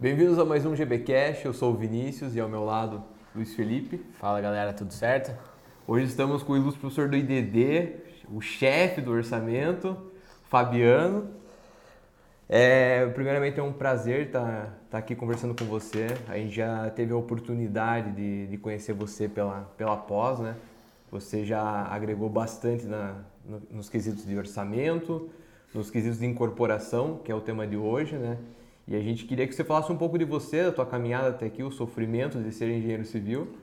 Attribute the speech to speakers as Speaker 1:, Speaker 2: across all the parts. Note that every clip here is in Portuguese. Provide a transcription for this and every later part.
Speaker 1: Bem-vindos a mais um GBcast. Eu sou o Vinícius e ao meu lado Luiz Felipe.
Speaker 2: Fala galera, tudo certo?
Speaker 1: Hoje estamos com o ilustre professor do IDD, o chefe do orçamento, Fabiano. É, primeiramente é um prazer estar tá, aqui conversando com você. A gente já teve a oportunidade de, de conhecer você pela, pela pós, né? Você já agregou bastante na, no, nos quesitos de orçamento, nos quesitos de incorporação, que é o tema de hoje, né? E a gente queria que você falasse um pouco de você, da tua caminhada até aqui, o sofrimento de ser engenheiro civil.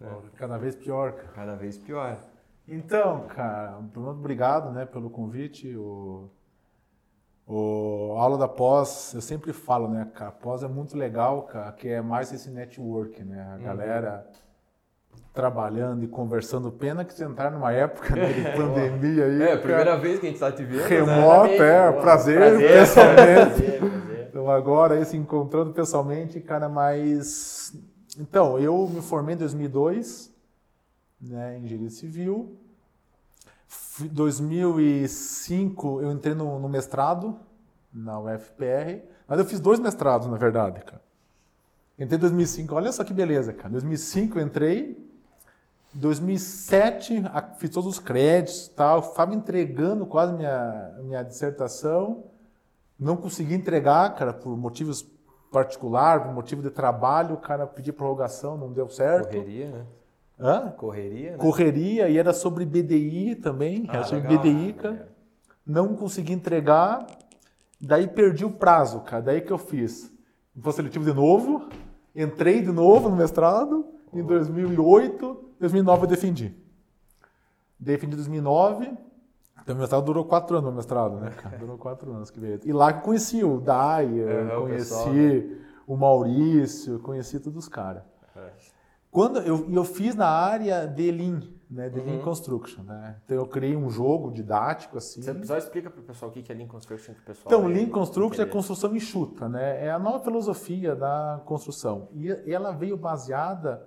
Speaker 3: Né? Cada vez pior, cara.
Speaker 1: Cada vez pior.
Speaker 3: Então, cara, primeiro obrigado, né, pelo convite. O, o a aula da pós, eu sempre falo, né, cara, a pós é muito legal, cara, que é mais esse network, né, a uhum. galera trabalhando e conversando. Pena que você entrar numa época né, de pandemia aí.
Speaker 1: É, a primeira vez que a gente está te vendo.
Speaker 3: Remoto, né? é, prazer, prazer pessoalmente. Prazer, prazer. Então agora aí se encontrando pessoalmente, cara, mas então eu me formei em 2002, né, em engenharia civil. Em 2005 eu entrei no, no mestrado na UFPR, mas eu fiz dois mestrados na verdade, cara. Entrei em 2005, olha só que beleza, cara. Em 2005 eu entrei, 2007, fiz todos os créditos tal, estava entregando quase minha, minha dissertação, não consegui entregar, cara, por motivos particulares, por motivo de trabalho, o cara pediu prorrogação, não deu certo.
Speaker 1: Correria, né?
Speaker 3: Hã?
Speaker 1: Correria, né?
Speaker 3: Correria, e era sobre BDI também, ah, era sobre legal. BDI, cara. Não consegui entregar, daí perdi o prazo, cara. Daí que eu fiz? Vou seletivo de novo, entrei de novo no mestrado, em 2008, 2009 eu defendi. Defendi em 2009. Então, meu mestrado durou quatro anos, meu mestrado, né? Durou quatro anos que veio. E lá que eu conheci o Daya, é, conheci o, pessoal, né? o Maurício, conheci todos os caras. É. Quando eu, eu fiz na área de Lean, né, de uhum. Lean Construction, né? Então eu criei um jogo didático assim.
Speaker 2: Você só explica para o pessoal o que é Lean Construction que o pessoal.
Speaker 3: Então Lean Construction é construção enxuta, né? É a nova filosofia da construção e ela veio baseada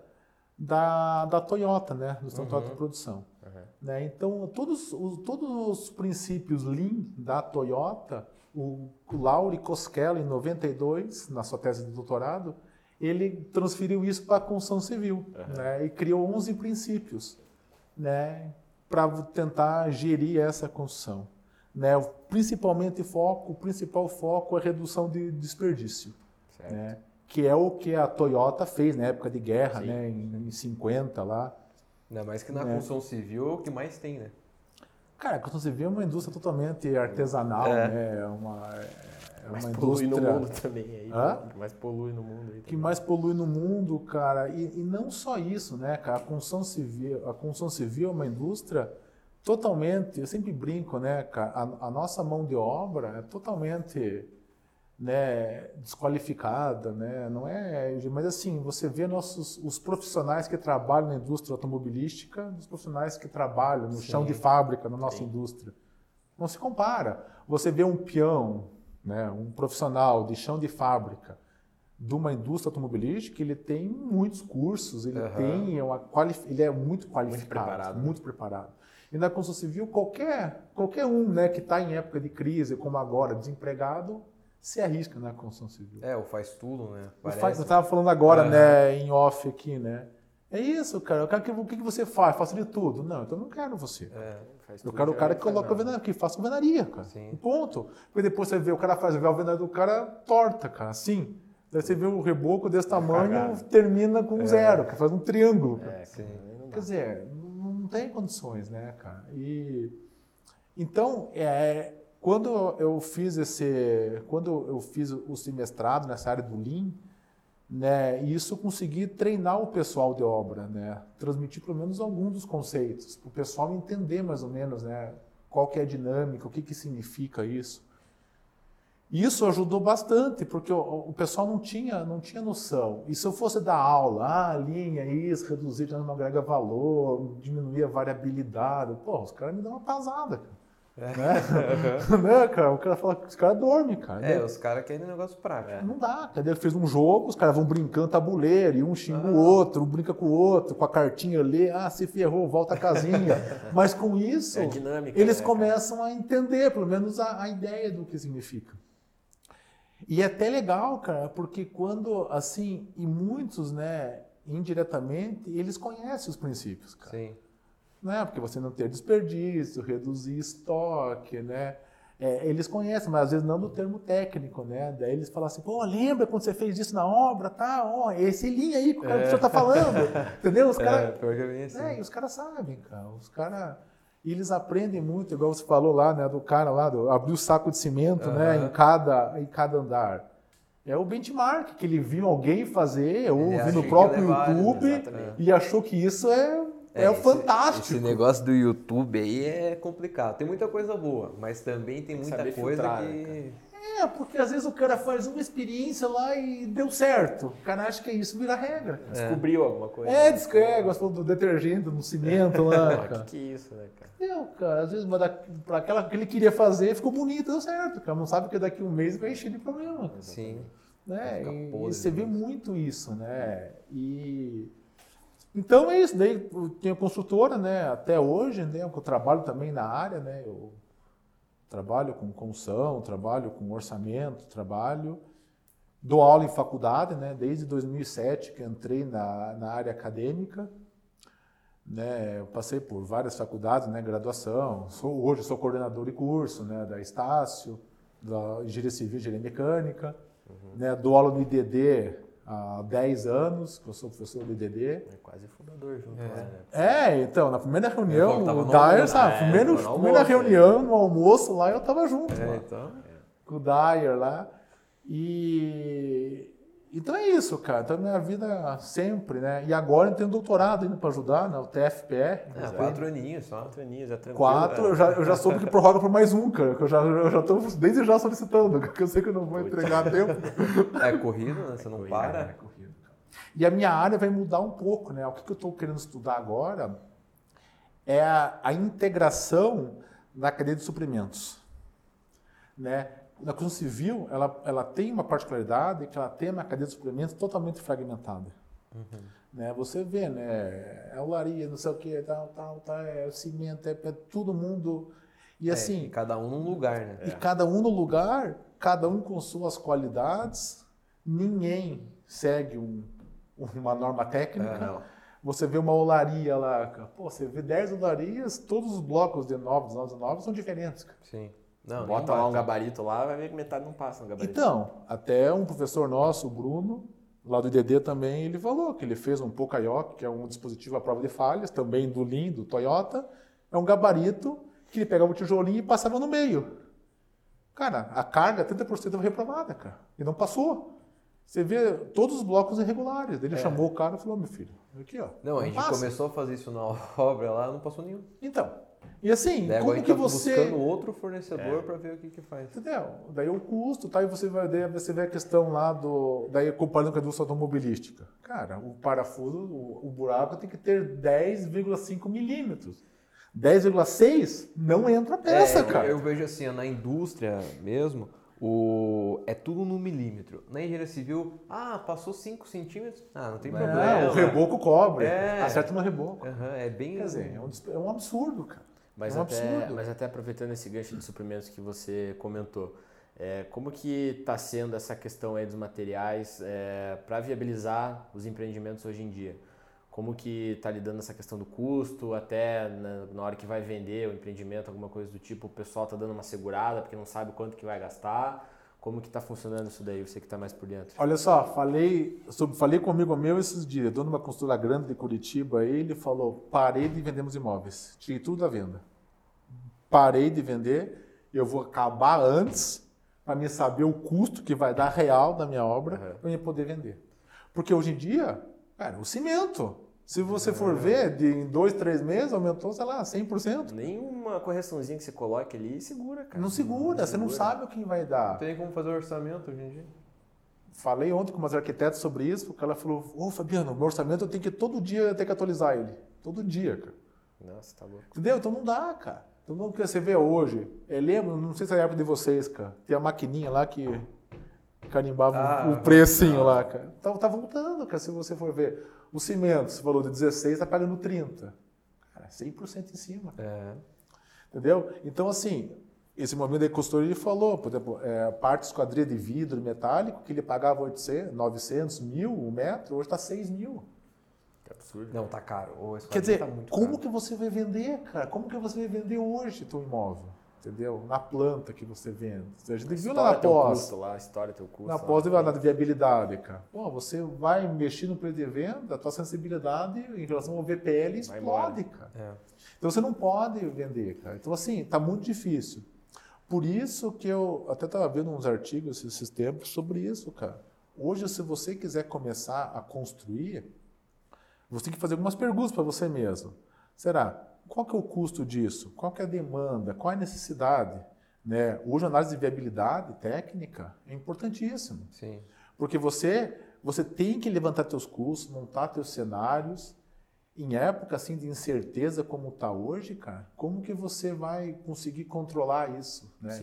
Speaker 3: da, da Toyota, né? Do uhum. Toyota Produção. Né? Então, todos os, todos os princípios Lean da Toyota, o, o Lauri Koskela, em 92, na sua tese de doutorado, ele transferiu isso para a construção civil uhum. né? e criou 11 princípios né? para tentar gerir essa construção. Né? Principalmente foco, o principal foco é a redução de desperdício. Né? que é o que a Toyota fez na época de guerra, Sim. né, em, em 50 lá.
Speaker 1: Ainda mais que na né? construção civil é o que mais tem, né?
Speaker 3: Cara, a construção civil é uma indústria totalmente artesanal, é. né? É uma,
Speaker 2: é mais uma polui indústria... no mundo também. Aí, Hã? Que mais polui no mundo. Aí
Speaker 3: que mais polui no mundo, cara. E, e, não só isso, né, cara? A construção civil, a construção civil é uma indústria totalmente... Eu sempre brinco, né, cara? A, a nossa mão de obra é totalmente né, desqualificada, né? Não é, mas assim, você vê nossos os profissionais que trabalham na indústria automobilística, os profissionais que trabalham no Sim. chão de fábrica na nossa Sim. indústria. Não se compara. Você vê um peão, né, um profissional de chão de fábrica de uma indústria automobilística, ele tem muitos cursos, ele uhum. tem uma ele é muito qualificado, muito preparado. Muito preparado. E na construção civil, qualquer, qualquer um né, que está em época de crise, como agora, desempregado, se arrisca na construção civil.
Speaker 1: É, o faz tudo, né?
Speaker 3: Faz, eu estava falando agora, uhum. né, em off aqui, né? É isso, cara. Eu quero que, o que, você faz? Faça de tudo. Não, então eu não quero você. É, eu quero o cara que coloca alvenaria, que faça alvenaria, cara. Sim. Um ponto. Porque depois você vê o cara faz a alvenaria do cara torta, cara, assim. Daí você vê o reboco desse tamanho, Cagado. termina com é. zero, que faz um triângulo. É, sim. Quer dizer, não tem condições, né, cara? E então, é, quando eu fiz esse, quando eu fiz o semestrado nessa área do Lean, né, isso eu consegui treinar o pessoal de obra, né, transmitir pelo menos alguns dos conceitos, para o pessoal entender mais ou menos, né, qual que é a dinâmica, o que que significa isso. Isso ajudou bastante, porque o, o, pessoal não tinha, não tinha noção. E se eu fosse dar aula, ah, linha, isso, reduzir, não agrega valor, diminuir a variabilidade, pô, os caras me dão uma pasada, cara. É. Né? né, cara? O cara fala que os caras dormem, cara.
Speaker 1: É, os caras querem negócio prático.
Speaker 3: É. Não dá. Cadê? Ele fez um jogo, os caras vão brincando tabuleiro, e um xinga ah. o outro, um brinca com o outro, com a cartinha ali, ah, se ferrou, volta a casinha. Mas com isso, é dinâmica, eles né, começam a entender, pelo menos, a, a ideia do que significa. E é até legal, cara, porque quando, assim, e muitos, né, indiretamente, eles conhecem os princípios, cara. Sim. Né? Porque você não ter desperdício, reduzir estoque, né? É, eles conhecem, mas às vezes não no termo técnico, né? Daí eles falam assim, pô, lembra quando você fez isso na obra, tá? Ó, esse linha aí que o, cara, é. o senhor tá falando, entendeu? Os caras... É, assim. é, e os caras sabem, cara. Os caras... E eles aprendem muito, igual você falou lá, né, do cara lá, do, abrir o saco de cimento, uhum. né, em cada, em cada andar. É o benchmark que ele viu alguém fazer, ou viu no próprio YouTube, e achou que isso é é, é fantástico.
Speaker 1: Esse negócio do YouTube aí é complicado. Tem muita coisa boa, mas também tem, tem muita coisa filtrar, que. Né,
Speaker 3: é, porque às vezes o cara faz uma experiência lá e deu certo. O cara acha que é isso vira regra.
Speaker 2: É. Descobriu alguma coisa.
Speaker 3: É, diz que é, gostou do detergente, no cimento lá.
Speaker 2: O que, que é isso, né, cara?
Speaker 3: Não, cara, às vezes para aquela que ele queria fazer ficou bonito, deu certo. Cara, não sabe que daqui a um mês vai encher de problema.
Speaker 1: Sim.
Speaker 3: Né? E, e você vê muito isso, né? E então é isso, daí eu tenho consultora, né, até hoje, né, eu trabalho também na área, né, eu trabalho com construção, trabalho com orçamento, trabalho, dou aula em faculdade, né, desde 2007 que entrei na, na área acadêmica, né, eu passei por várias faculdades, né, graduação, sou, hoje sou coordenador de curso, né, da Estácio, da Engenharia Civil e Engenharia Mecânica, uhum. né, dou aula no IDD há 10 anos, que eu sou professor do IDD.
Speaker 2: É quase fundador junto é.
Speaker 3: lá, né? É, então, na primeira reunião, o Dyer, sabe, é, primeiro, primeira almoço, reunião, é. no almoço lá, eu tava junto. É, lá, então. Com o Dyer lá. E então é isso, cara. Então, minha vida sempre, né? E agora eu tenho doutorado indo para ajudar, né? O TFPR. É,
Speaker 1: quatro aninhos só.
Speaker 2: Quatro aninhos, é tranquilo.
Speaker 3: Quatro, eu já, eu já soube que prorroga por mais um, cara. Que eu já, eu já tô desde já solicitando, porque eu sei que eu não vou entregar a tempo.
Speaker 1: É corrido, né? Você não para. É, é corrido.
Speaker 3: E a minha área vai mudar um pouco, né? O que, que eu estou querendo estudar agora é a, a integração na cadeia de suprimentos. Né? Na construção civil, ela, ela tem uma particularidade que ela tem uma cadeia de suprimentos totalmente fragmentada. Uhum. Né? Você vê, né? É olaria, não sei o que, tal, tal, tal, é cimento, é, é todo mundo. E é, assim.
Speaker 1: Cada um num lugar, né?
Speaker 3: E é. cada um no lugar, cada um com suas qualidades, ninguém segue um, uma norma técnica. Você vê uma olaria lá, pô, você vê 10 olarias, todos os blocos de 9, 9, 9 são diferentes.
Speaker 1: Sim.
Speaker 2: Não, Bota lá um gabarito lá, vai ver que metade não passa no gabarito.
Speaker 3: Então, até um professor nosso, o Bruno, lá do IDD também, ele falou que ele fez um Pokayoke, que é um dispositivo à prova de falhas, também do Lean, do Toyota. É um gabarito que ele pegava o tijolinho e passava no meio. Cara, a carga, 30% foi reprovada, cara. E não passou. Você vê todos os blocos irregulares. Ele é. chamou o cara e falou, meu filho, aqui ó.
Speaker 1: Não, a gente passa. começou a fazer isso na obra lá, não passou nenhum.
Speaker 3: Então, e assim, Daí como que tá você.
Speaker 1: buscando outro fornecedor é. para ver o que, que faz.
Speaker 3: Entendeu? Daí o custo, tá? E você vai ver, você vê a questão lá do. Daí comparando com a indústria automobilística. Cara, o parafuso, o, o buraco tem que ter 10,5 milímetros. 10,6 não entra peça,
Speaker 1: é,
Speaker 3: cara.
Speaker 1: Eu, eu, vejo assim, na indústria mesmo, o, é tudo no milímetro. Na engenharia civil, ah, passou 5 centímetros, ah, não tem problema.
Speaker 3: o reboco cobre, é. acerta no reboco.
Speaker 1: Uhum, é bem...
Speaker 3: Quer dizer, é um, é um absurdo, cara.
Speaker 2: Mas,
Speaker 3: é um
Speaker 2: até,
Speaker 3: absurdo.
Speaker 2: mas até aproveitando esse gancho de suprimentos que você comentou, é, como que está sendo essa questão aí dos materiais é, para viabilizar os empreendimentos hoje em dia? Como que está lidando essa questão do custo, até na, na, hora que vai vender o empreendimento, alguma coisa do tipo, o pessoal está dando uma segurada porque não sabe quanto que vai gastar? Como que está funcionando isso daí, você que está mais por dentro?
Speaker 3: Olha só, falei, sobre, falei com um amigo meu esses dias, dono de uma construtora grande de Curitiba, ele falou, parei de vendemos imóveis, tirei tudo da venda parei de vender, eu vou acabar antes para me saber o custo que vai dar real da minha obra uhum. para eu poder vender. Porque hoje em dia, cara, o cimento, se você for ver, de, em dois, três meses aumentou, sei lá, 100%.
Speaker 2: Nenhuma correçãozinha que você coloque ali segura, cara.
Speaker 3: Não segura, não você segura. não sabe o que vai dar.
Speaker 1: Não tem como fazer orçamento hoje em dia.
Speaker 3: Falei ontem com umas arquitetas sobre isso, porque ela falou, ô Fabiano, meu orçamento eu tenho que todo dia ter que atualizar ele. Todo dia, cara.
Speaker 2: Nossa, tá louco.
Speaker 3: Entendeu? Então não dá, cara. Todo mundo que você vê hoje, eu é, lembro, não sei se é a época de vocês, cara, tem a maquininha lá que carimbava ah, o precinho não. lá, cara. Tá, tá voltando, cara, se você for ver. O cimento, você falou de 16, tá pagando 30. Cara, 100% em cima. É. Entendeu? Então, assim, esse momento da consultoria ele falou, por exemplo, é, parte esquadria de vidro metálico, que ele pagava 800, 900, mil o um metro, hoje está 6 mil.
Speaker 1: Absurdo. Não, tá caro.
Speaker 3: Quer dizer, tá como caro. que você vai vender, cara? Como que você vai vender hoje teu imóvel? entendeu? Na planta que você vende. A gente viu lá na pós. Custo,
Speaker 2: lá, a história teu custo.
Speaker 3: Na pós, lá, na viabilidade, cara. Pô, você vai investir no preço de venda, a tua sensibilidade em relação ao VPL explode, cara. É. Então você não pode vender, cara. Então, assim, tá muito difícil. Por isso que eu até estava vendo uns artigos esses tempos sobre isso, cara. Hoje, se você quiser começar a construir, você tem que fazer algumas perguntas para você mesmo. Será? Qual que é o custo disso? Qual que é a demanda? Qual é a necessidade? Né? Hoje a análise de viabilidade técnica é importantíssimo.
Speaker 1: Sim.
Speaker 3: Porque você, você tem que levantar seus custos, montar seus cenários. Em época assim de incerteza como está hoje, cara, como que você vai conseguir controlar isso, né?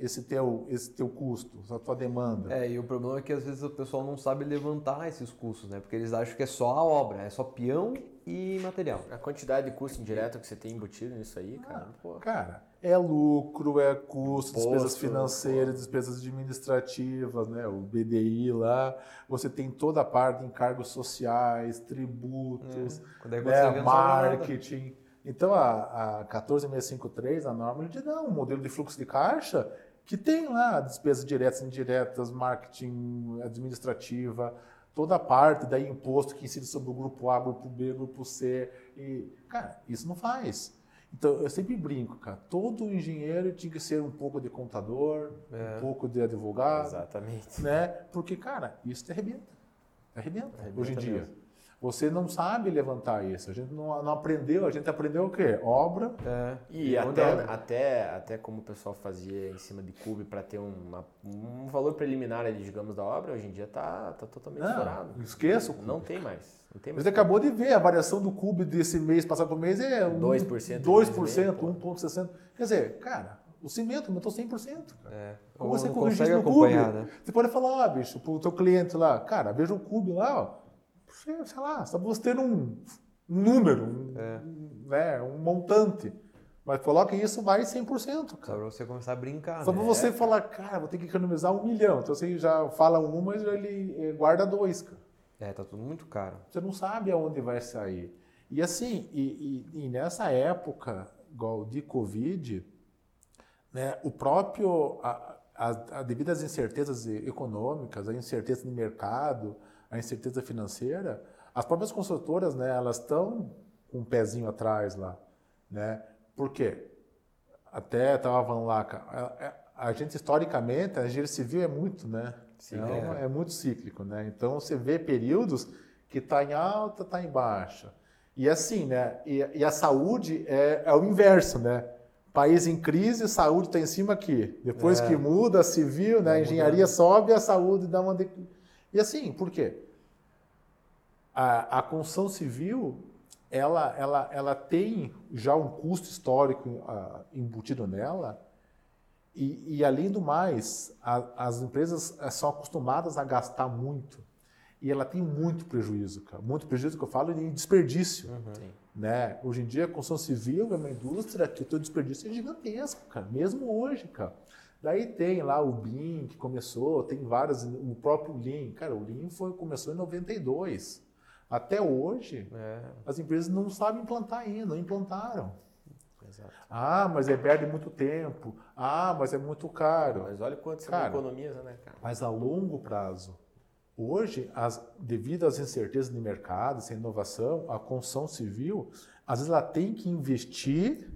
Speaker 3: Esse teu, esse teu custo, essa tua demanda.
Speaker 1: É, e o problema é que às vezes o pessoal não sabe levantar esses custos, né? Porque eles acham que é só a obra, é só peão e material.
Speaker 2: A quantidade de custo indireto que você tem embutido nisso aí, cara.
Speaker 3: Ah, cara, é lucro, é custo, Posto, despesas financeiras, despesas administrativas, né? O BDI lá. Você tem toda a parte de encargos sociais, tributos, é. né? marketing. Então a, a 14653, a norma, ele diz, não, um modelo de fluxo de caixa que tem lá despesas diretas e indiretas, marketing administrativa, toda a parte da imposto que incide sobre o grupo A, grupo B, grupo C. E, cara, isso não faz. Então, eu sempre brinco, cara. Todo engenheiro tinha que ser um pouco de contador, é. um pouco de advogado.
Speaker 2: Exatamente.
Speaker 3: Né? Porque, cara, isso te arrebenta. Arrebenta, arrebenta hoje em dia. Mesmo. Você não sabe levantar isso. A gente não, não aprendeu, a gente aprendeu o quê? Obra.
Speaker 2: É. E, e até, até, até como o pessoal fazia em cima de cube para ter uma, um valor preliminar ali, digamos, da obra, hoje em dia está tá totalmente não, estourado.
Speaker 3: Esqueça
Speaker 2: Não tem mais. Não tem
Speaker 3: mais Você acabou de ver a variação do cube desse mês passado por mês é 2%. 2%, 1,60%. Quer dizer, cara, o cimento aumentou 100%. Cara. É.
Speaker 1: Como você corrigir no cube? Né?
Speaker 3: Você pode falar, ah, bicho, pro teu cliente lá, cara, veja o cube lá, ó sei lá, só você ter um, um número, um, é. né, um montante. Mas coloque isso mais 100%. Cara.
Speaker 1: Só para você começar a brincar.
Speaker 3: Só né? para você falar, cara, vou ter que economizar um milhão. Então você já fala um, mas ele guarda dois, cara.
Speaker 1: É, tá tudo muito caro.
Speaker 3: Você não sabe aonde vai sair. E assim, e, e, e nessa época, igual de Covid, né, o próprio, a, a, a, devido às incertezas econômicas, a incerteza de mercado, a incerteza financeira, as próprias construtoras, né, elas estão com um pezinho atrás lá, né? Por quê? Até estava falando lá, a, a, gente historicamente, a engenharia civil é muito, né? Sim, é, é. muito cíclico, né? Então você vê períodos que está em alta, está em baixa. E assim, né? E, e a saúde é, é, o inverso, né? País em crise, saúde está em cima aqui. Depois é. que muda, civil, né? A engenharia sobe, a saúde dá uma e assim, por quê? A, a construção civil, ela, ela, ela tem já um custo histórico uh, embutido nela, e, e, além do mais, a, as empresas eh, são acostumadas a gastar muito. E ela tem muito prejuízo, cara. Muito prejuízo que eu falo em desperdício. Uhum. Né? Hoje em dia, a construção civil é uma indústria que o seu desperdício é gigantesco, cara. Mesmo hoje, cara. Daí tem lá o BIM que começou, tem várias, o próprio Lean. Cara, o Lean foi, começou em 92. Até hoje, é. as empresas não sabem implantar ainda, não implantaram. Exato. Ah, mas é perde muito tempo. Ah, mas é muito caro.
Speaker 2: Mas olha quanto você cara, economiza, né, cara?
Speaker 3: Mas a longo prazo. Hoje, as, devido às incertezas de mercado, sem inovação, a construção civil, às vezes ela tem que investir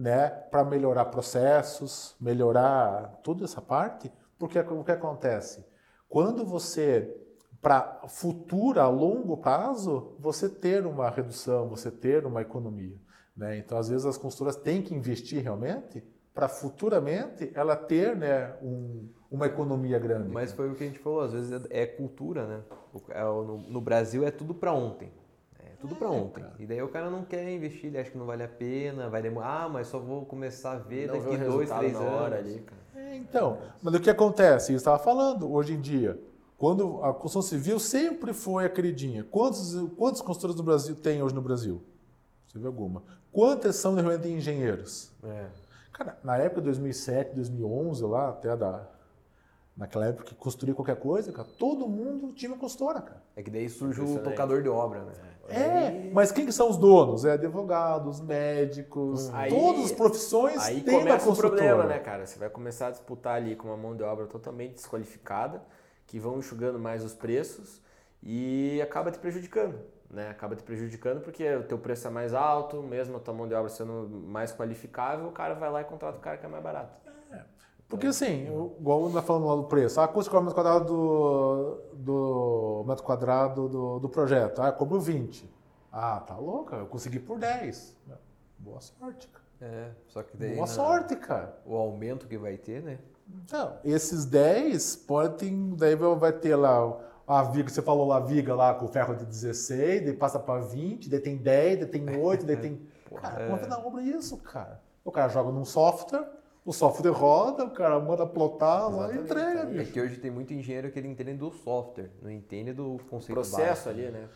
Speaker 3: né, para melhorar processos, melhorar toda essa parte, porque o que acontece? Quando você, para futura, a longo prazo, você ter uma redução, você ter uma economia. Né? Então, às vezes, as consultoras têm que investir realmente para futuramente ela ter né, um, uma economia grande.
Speaker 1: Mas foi o que a gente falou, às vezes é cultura, né? É no, no Brasil é tudo para ontem tudo para é, ontem. Cara. E daí o cara não quer investir, ele acha que não vale a pena, vai demorar, ah, mas só vou começar a ver não daqui dois, três anos. Ali,
Speaker 3: é, então, mas o que acontece? Eu estava falando hoje em dia. Quando a construção civil sempre foi a queridinha. Quantos, quantos construtores no Brasil tem hoje no Brasil? Você vê alguma. Quantas são realmente engenheiros? É. Cara, na época de 2007, 2011, lá, até da, naquela época que construía qualquer coisa, cara, todo mundo tinha uma consultora, cara.
Speaker 1: É que daí surge o tocador de obra, né?
Speaker 3: É, mas quem que são os donos? É advogados, médicos, hum. aí, todas as profissões
Speaker 2: aí têm começa o problema, né, cara? Você vai começar a disputar ali com uma mão de obra totalmente desqualificada, que vão enxugando mais os preços e acaba te prejudicando, né? Acaba te prejudicando porque o teu preço é mais alto, mesmo a tua mão de obra sendo mais qualificável, o cara vai lá e contrata o cara que é mais barato. É.
Speaker 3: Porque assim, igual está falando lá do preço, a custa qual é o metro quadrado do, do metro quadrado do, do projeto? Ah, eu cobro 20. Ah, tá louca, eu consegui por 10. Boa sorte, cara.
Speaker 1: É, só que daí.
Speaker 3: Boa sorte, cara.
Speaker 1: O aumento que vai ter, né?
Speaker 3: Então, esses 10 podem. Daí vai ter lá a viga, você falou lá, a viga lá com o ferro de 16, daí passa para 20, daí tem 10, daí tem 8, daí tem. cara, é. conta na obra isso, cara. O cara joga num software o software roda, o cara manda plotar lá e entrega.
Speaker 1: É que hoje tem muito engenheiro que ele entende do software, não entende do conceito
Speaker 2: processo
Speaker 1: básico.
Speaker 2: ali, né?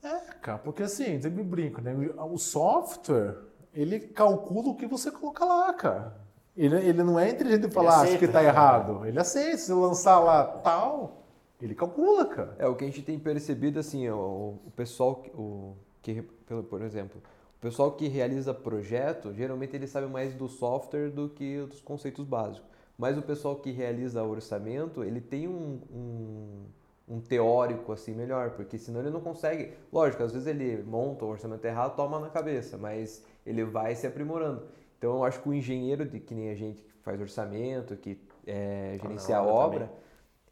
Speaker 3: É, cara, porque assim, eu me brinco, né? O software, ele calcula o que você coloca lá, cara. Ele, ele não é inteligente de falar, acho que está errado. Ele aceita, se lançar lá tal, ele calcula, cara.
Speaker 1: É, o que a gente tem percebido, assim, o, o pessoal, o, que, por exemplo, pessoal que realiza projeto, geralmente ele sabe mais do software do que dos conceitos básicos. Mas o pessoal que realiza orçamento, ele tem um, um, um, teórico assim melhor, porque senão ele não consegue. Lógico, às vezes ele monta o orçamento errado, toma na cabeça, mas ele vai se aprimorando. Então eu acho que o engenheiro, de, que nem a gente que faz orçamento, que é, gerencia a obra,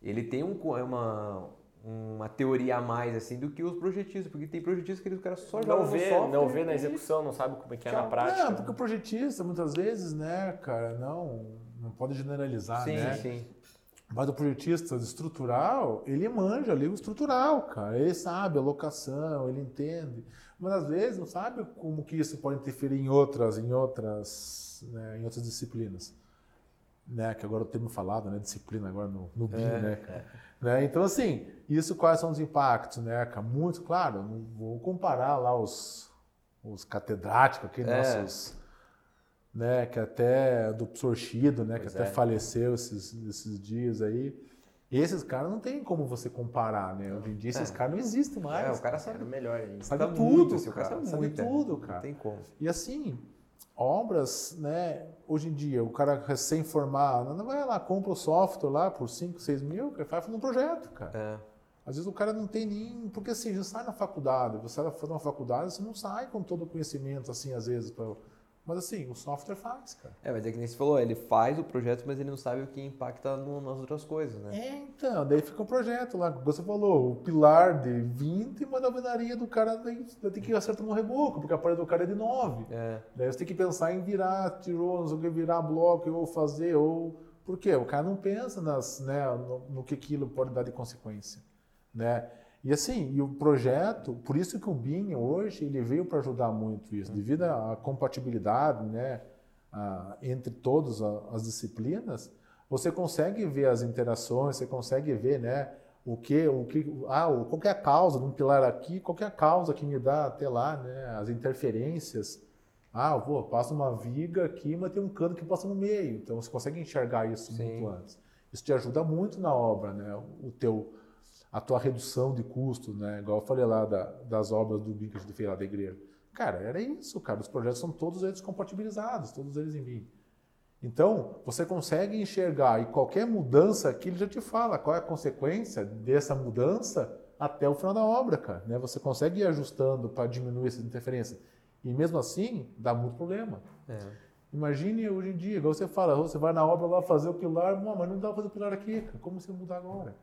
Speaker 1: ele tem um, uma, uma teoria a mais assim do que os projetistas, porque tem projetistas que os caras só
Speaker 2: não vê, software, não vê na execução, não sabe como é que é na prática.
Speaker 3: Não, porque o projetista muitas vezes, né, cara, não, não pode generalizar, sim, né? Sim. Mas o projetista estrutural, ele manja ali o estrutural, cara. Ele sabe a locação, ele entende. Mas às vezes não sabe como que isso pode interferir em outras, em outras, né, em outras disciplinas. Né, que agora eu tenho falado, né, disciplina agora no, no BIM, é, né, cara. É. Né? Então, assim, isso quais são os impactos, né, Muito, claro, não vou comparar lá os, os catedráticos, aqui, é. nossos, né, que até do Sorchido, né, pois que até é. faleceu esses, esses dias aí. Esses caras não tem como você comparar, né? Hoje em dia esses é. caras não existem mais. É,
Speaker 2: o cara sabe melhor ainda.
Speaker 3: Sabe, sabe tudo, muito, cara, cara sabe, muito, tudo, cara. Não
Speaker 1: tem como.
Speaker 3: E assim, obras, né? Hoje em dia, o cara recém-formado, não vai lá, compra o software lá por 5, 6 mil, faz um projeto, cara. É. Às vezes o cara não tem nem. Porque assim, já sai na faculdade, você vai fazer uma faculdade, você não sai com todo o conhecimento, assim, às vezes, para mas assim, o software faz, cara.
Speaker 1: É, mas é que nem você falou, ele faz o projeto, mas ele não sabe o que impacta no, nas outras coisas, né?
Speaker 3: É, então, daí fica o projeto lá, como você falou, o pilar de 20, mas a alvenaria do cara tem, tem que acertar no reboco, porque a parede do cara é de 9. É. Daí você tem que pensar em virar tijolos, virar bloco, ou fazer, ou... Por quê? O cara não pensa nas, né, no, no que aquilo pode dar de consequência, né? E assim, e o projeto, por isso que o BIM hoje ele veio para ajudar muito isso, devido à compatibilidade, né, a, entre todas as disciplinas, você consegue ver as interações, você consegue ver, né, o que, o que, ah, qual é a causa de um pilar aqui, qual é a causa que me dá até lá, né, as interferências. Ah, eu vou, passo uma viga aqui, mas tem um cano que passa no meio. Então você consegue enxergar isso Sim. muito antes. Isso te ajuda muito na obra, né? O teu a tua redução de custos, né? Igual eu falei lá da, das obras do BIM que a gente fez lá da igreja. Cara, era isso, cara. Os projetos são todos eles compatibilizados, todos eles em BIM. Então, você consegue enxergar e qualquer mudança aqui ele já te fala qual é a consequência dessa mudança até o final da obra, cara. Né? Você consegue ir ajustando para diminuir essa interferência. E mesmo assim, dá muito problema. É. Imagine hoje em dia, igual você fala, você vai na obra lá fazer o pilar, mas não dá para fazer o pilar aqui, cara. Como você mudar agora?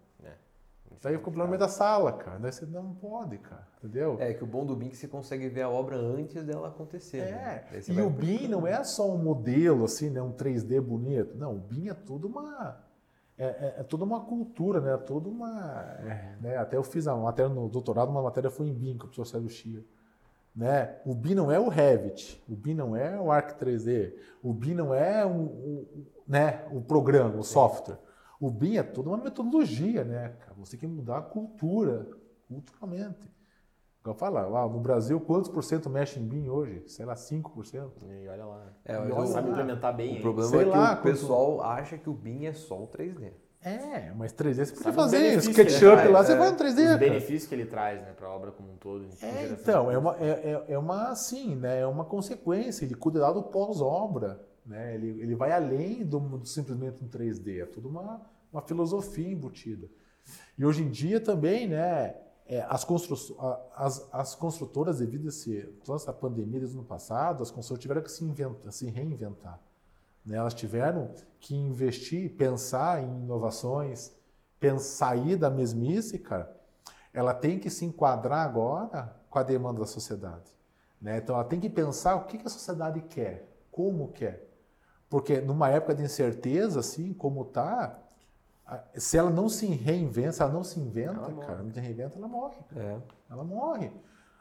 Speaker 3: Isso aí ficou no meio da sala, cara. Daí você não pode, cara. Entendeu?
Speaker 1: É que o bom do BIM é que você consegue ver a obra antes dela acontecer.
Speaker 3: É. Né? E o BIM não é só um modelo, assim, né? um 3D bonito. Não, o BIM é tudo uma. É, é, é toda uma cultura, né? É toda uma. É, né? Até eu fiz a matéria no doutorado, uma matéria foi em BIM com o professor Sérgio Chia. Né? O BIM não é o Revit, o BIM não é o Arc 3D, o BIM não é um né, o programa, o software. O BIM é toda uma metodologia, né? Você tem que mudar a cultura, culturalmente. Eu falo, lá, no Brasil, quantos por cento mexe em BIM hoje? Sei lá, 5%.
Speaker 2: E olha lá.
Speaker 1: É, e
Speaker 2: olha sabe lá. implementar bem.
Speaker 1: O problema Sei é que lá, o pessoal quanto... acha que o BIM é só o 3D.
Speaker 3: É, mas 3D você pode fazer. SketchUp lá, é, você vai no 3D. Os
Speaker 2: cara. benefícios que ele traz né, para a obra como um todo.
Speaker 3: É, então, é uma, é, é, é uma, assim, né, é uma consequência. Ele cuida lá do pós-obra. Né? Ele, ele vai além do, do simplesmente um 3D. É tudo uma, uma filosofia embutida. E hoje em dia também, né, é, as, constru as, as construtoras, devido a esse, toda essa pandemia desde o ano passado, as construtoras tiveram que se, inventa, se reinventar. Né? Elas tiveram que investir, pensar em inovações, sair da mesmice, cara. Ela tem que se enquadrar agora com a demanda da sociedade. Né? Então ela tem que pensar o que a sociedade quer, como quer. Porque numa época de incerteza, assim como está, se ela não se reinventa, se ela não se inventa, ela cara, não se reinventa, ela morre. É. Ela morre.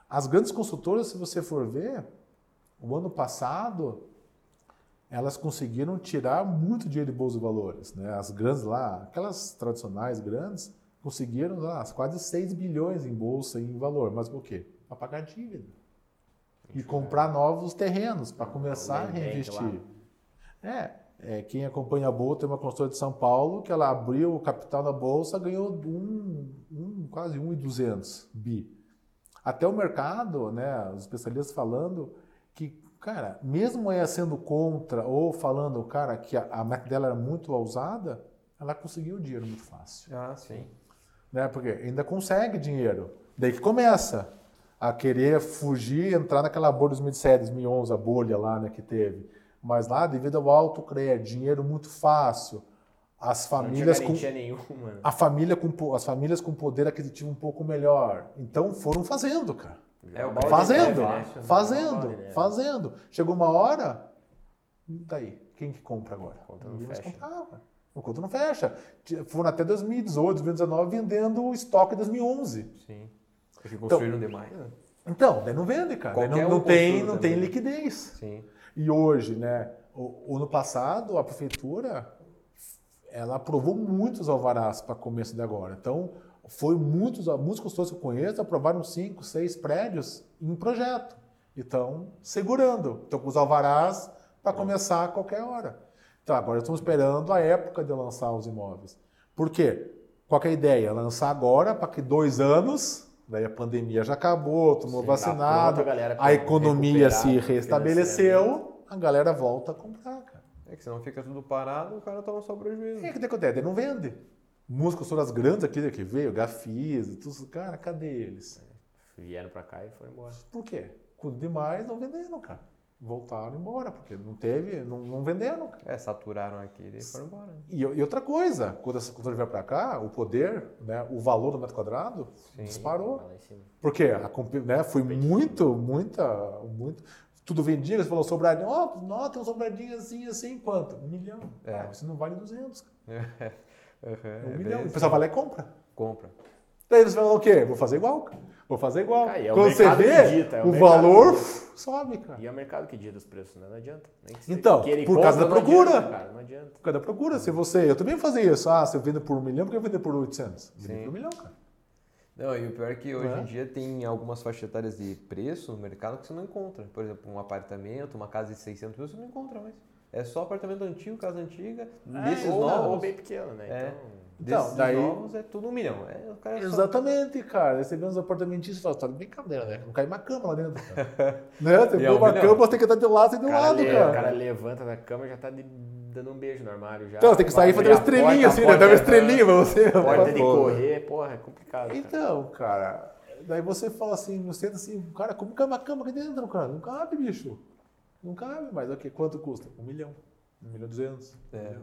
Speaker 3: As grandes construtoras, se você for ver, o ano passado, elas conseguiram tirar muito dinheiro de bolsa de valores. Né? As grandes lá, aquelas tradicionais grandes, conseguiram lá, quase 6 bilhões em bolsa em valor. Mas por quê? Para pagar dívida. E comprar novos terrenos, para começar a reinvestir. É, é, quem acompanha a Bolsa tem uma consultora de São Paulo que ela abriu o capital na Bolsa, ganhou um, um, quase 1,200 bi. Até o mercado, né, os especialistas falando que Cara, mesmo ela sendo contra ou falando, cara, que a, a meta dela era muito ousada, ela conseguiu dinheiro muito fácil.
Speaker 1: Ah, sim.
Speaker 3: Né? Porque ainda consegue dinheiro. Daí que começa a querer fugir, entrar naquela bolha de 2007, 2011, a bolha lá né, que teve. Mas lá, devido ao alto crédito, dinheiro muito fácil, as famílias com
Speaker 2: nenhuma.
Speaker 3: a família com as famílias com poder aquisitivo um pouco melhor. Então foram fazendo, cara. É, o fazendo, né? fazendo, né? fazendo. Chegou uma hora, daí, quem que compra agora? Conta não fecha. Comprava. A conta não fecha. Foram até 2018, 2019 vendendo o estoque de 2011.
Speaker 1: Sim. Porque construíram então, demais, né?
Speaker 3: Então, daí não vende, cara. não, não tem, não tem liquidez.
Speaker 1: Sim.
Speaker 3: E hoje, né? O, ano passado, a prefeitura ela aprovou muitos alvarás para começo de agora. Então, foi muitos, muitos consultores que eu conheço aprovaram cinco, seis prédios em projeto. Então, segurando. Estão com os alvarás para começar a qualquer hora. Então, agora estamos esperando a época de lançar os imóveis. Por quê? Qual é a ideia? Lançar agora para que dois anos, daí a pandemia já acabou, tomou Sim, vacinado, a, a economia se restabeleceu, a galera volta a comprar, cara.
Speaker 1: É que senão fica tudo parado, o cara toma só prejuízo.
Speaker 3: É que acontece, ele não vende músicos foram as grandes aqui que veio, Gafis, tudo, cara, cadê eles?
Speaker 2: Vieram para cá e foram embora.
Speaker 3: Por quê? Custo demais, não venderam, cara. Voltaram embora, porque não teve, não, não venderam.
Speaker 1: É, saturaram aqui e foram embora.
Speaker 3: E, e, outra coisa, quando essa cultura veio para cá, o poder, né, o valor do metro quadrado Sim, disparou. Porque a, né, foi muito, muita, muito. Tudo vendia, você falou sobradinho, ó, oh, tem um sobradinho assim, assim, quanto? Um milhão. É. Ah, você não vale 200. Cara. Uhum, um milhão. O pessoal vai lá e compra.
Speaker 1: Compra.
Speaker 3: Daí eles falam o quê? Vou fazer igual, Vou fazer igual. É Quando você vê, é o, o valor sobe, cara.
Speaker 2: E é o mercado que dita os preços, né? Não adianta.
Speaker 3: então, por causa da procura. Adianta, cara, não adianta. Por causa da procura. Se você... Eu também fazia isso. Ah, se eu vendo por um milhão, por que eu vender por 800? Vender por um milhão, cara.
Speaker 1: Não, e o pior é que hoje é? em dia tem algumas faixas etárias de preço no mercado que você não encontra. Por exemplo, um apartamento, uma casa de 600 mil, você não encontra mais. É só apartamento antigo, casa antiga, é, desses ou, novos.
Speaker 2: Ou bem pequeno, né?
Speaker 1: É. Então... Então, daí. novos é tudo um milhão. É, cara
Speaker 3: é Exatamente, só... cara. Você vê uns apartamentinhos e fala, tá de brincadeira, né? Não cai uma cama lá dentro, cara. né? Você põe uma cama, você tem que estar de lado e de lado, cara.
Speaker 2: O cara levanta da cama e já tá de, dando um beijo no armário já.
Speaker 3: Então, você tem que sair e fazer uma estrelinha assim, né? Dá uma estrelinha pra você.
Speaker 2: Porta de correr, porra, é complicado.
Speaker 3: Então, cara, daí você fala assim, você senta assim, cara, como cai uma cama aqui dentro, cara? Não cabe, bicho. Não cabe, mas ok, quanto custa? Um milhão. Um milhão e duzentos.
Speaker 2: É.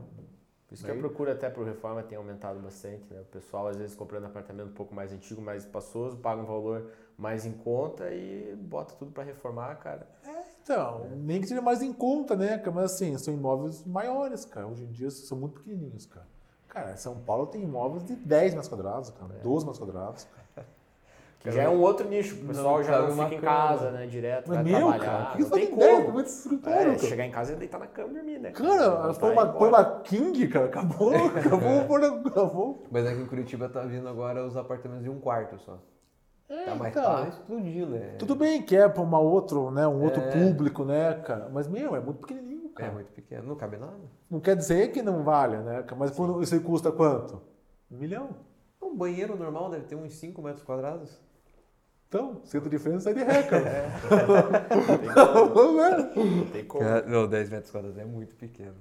Speaker 2: Por isso que a procura até por reforma tem aumentado bastante, né? O pessoal às vezes comprando apartamento um pouco mais antigo, mais espaçoso, paga um valor mais em conta e bota tudo para reformar, cara.
Speaker 3: É, então, é. nem que seja mais em conta, né? Mas assim, são imóveis maiores, cara. Hoje em dia são muito pequenininhos, cara. Cara, São Paulo tem imóveis de 10 metros quadrados, cara, é. 12 metros quadrados, cara.
Speaker 2: Que já é um outro nicho, o pessoal não, já não fica em casa, né, direto, Mas vai meu, trabalhar. Cara,
Speaker 3: não tem como.
Speaker 2: É, chegar em casa e deitar na cama e dormir, né?
Speaker 3: Cara, põe uma, põe uma King, cara, acabou, acabou, acabou.
Speaker 1: Mas aqui em Curitiba tá vindo agora os apartamentos de um quarto só. É, tá, mas então, tá explodindo, né?
Speaker 3: Tudo bem que é para uma outro, né, um outro é. público, né, cara? Mas, meu, é muito pequenininho,
Speaker 1: cara. É muito pequeno, não cabe nada.
Speaker 3: Não quer dizer que não vale, né? Mas quando, isso aí custa quanto? Um milhão.
Speaker 1: Um banheiro normal deve ter uns 5 metros quadrados.
Speaker 3: Então, centro de frente sai de reca. É.
Speaker 1: Tem como. Não, 10 metros quadrados é muito pequeno.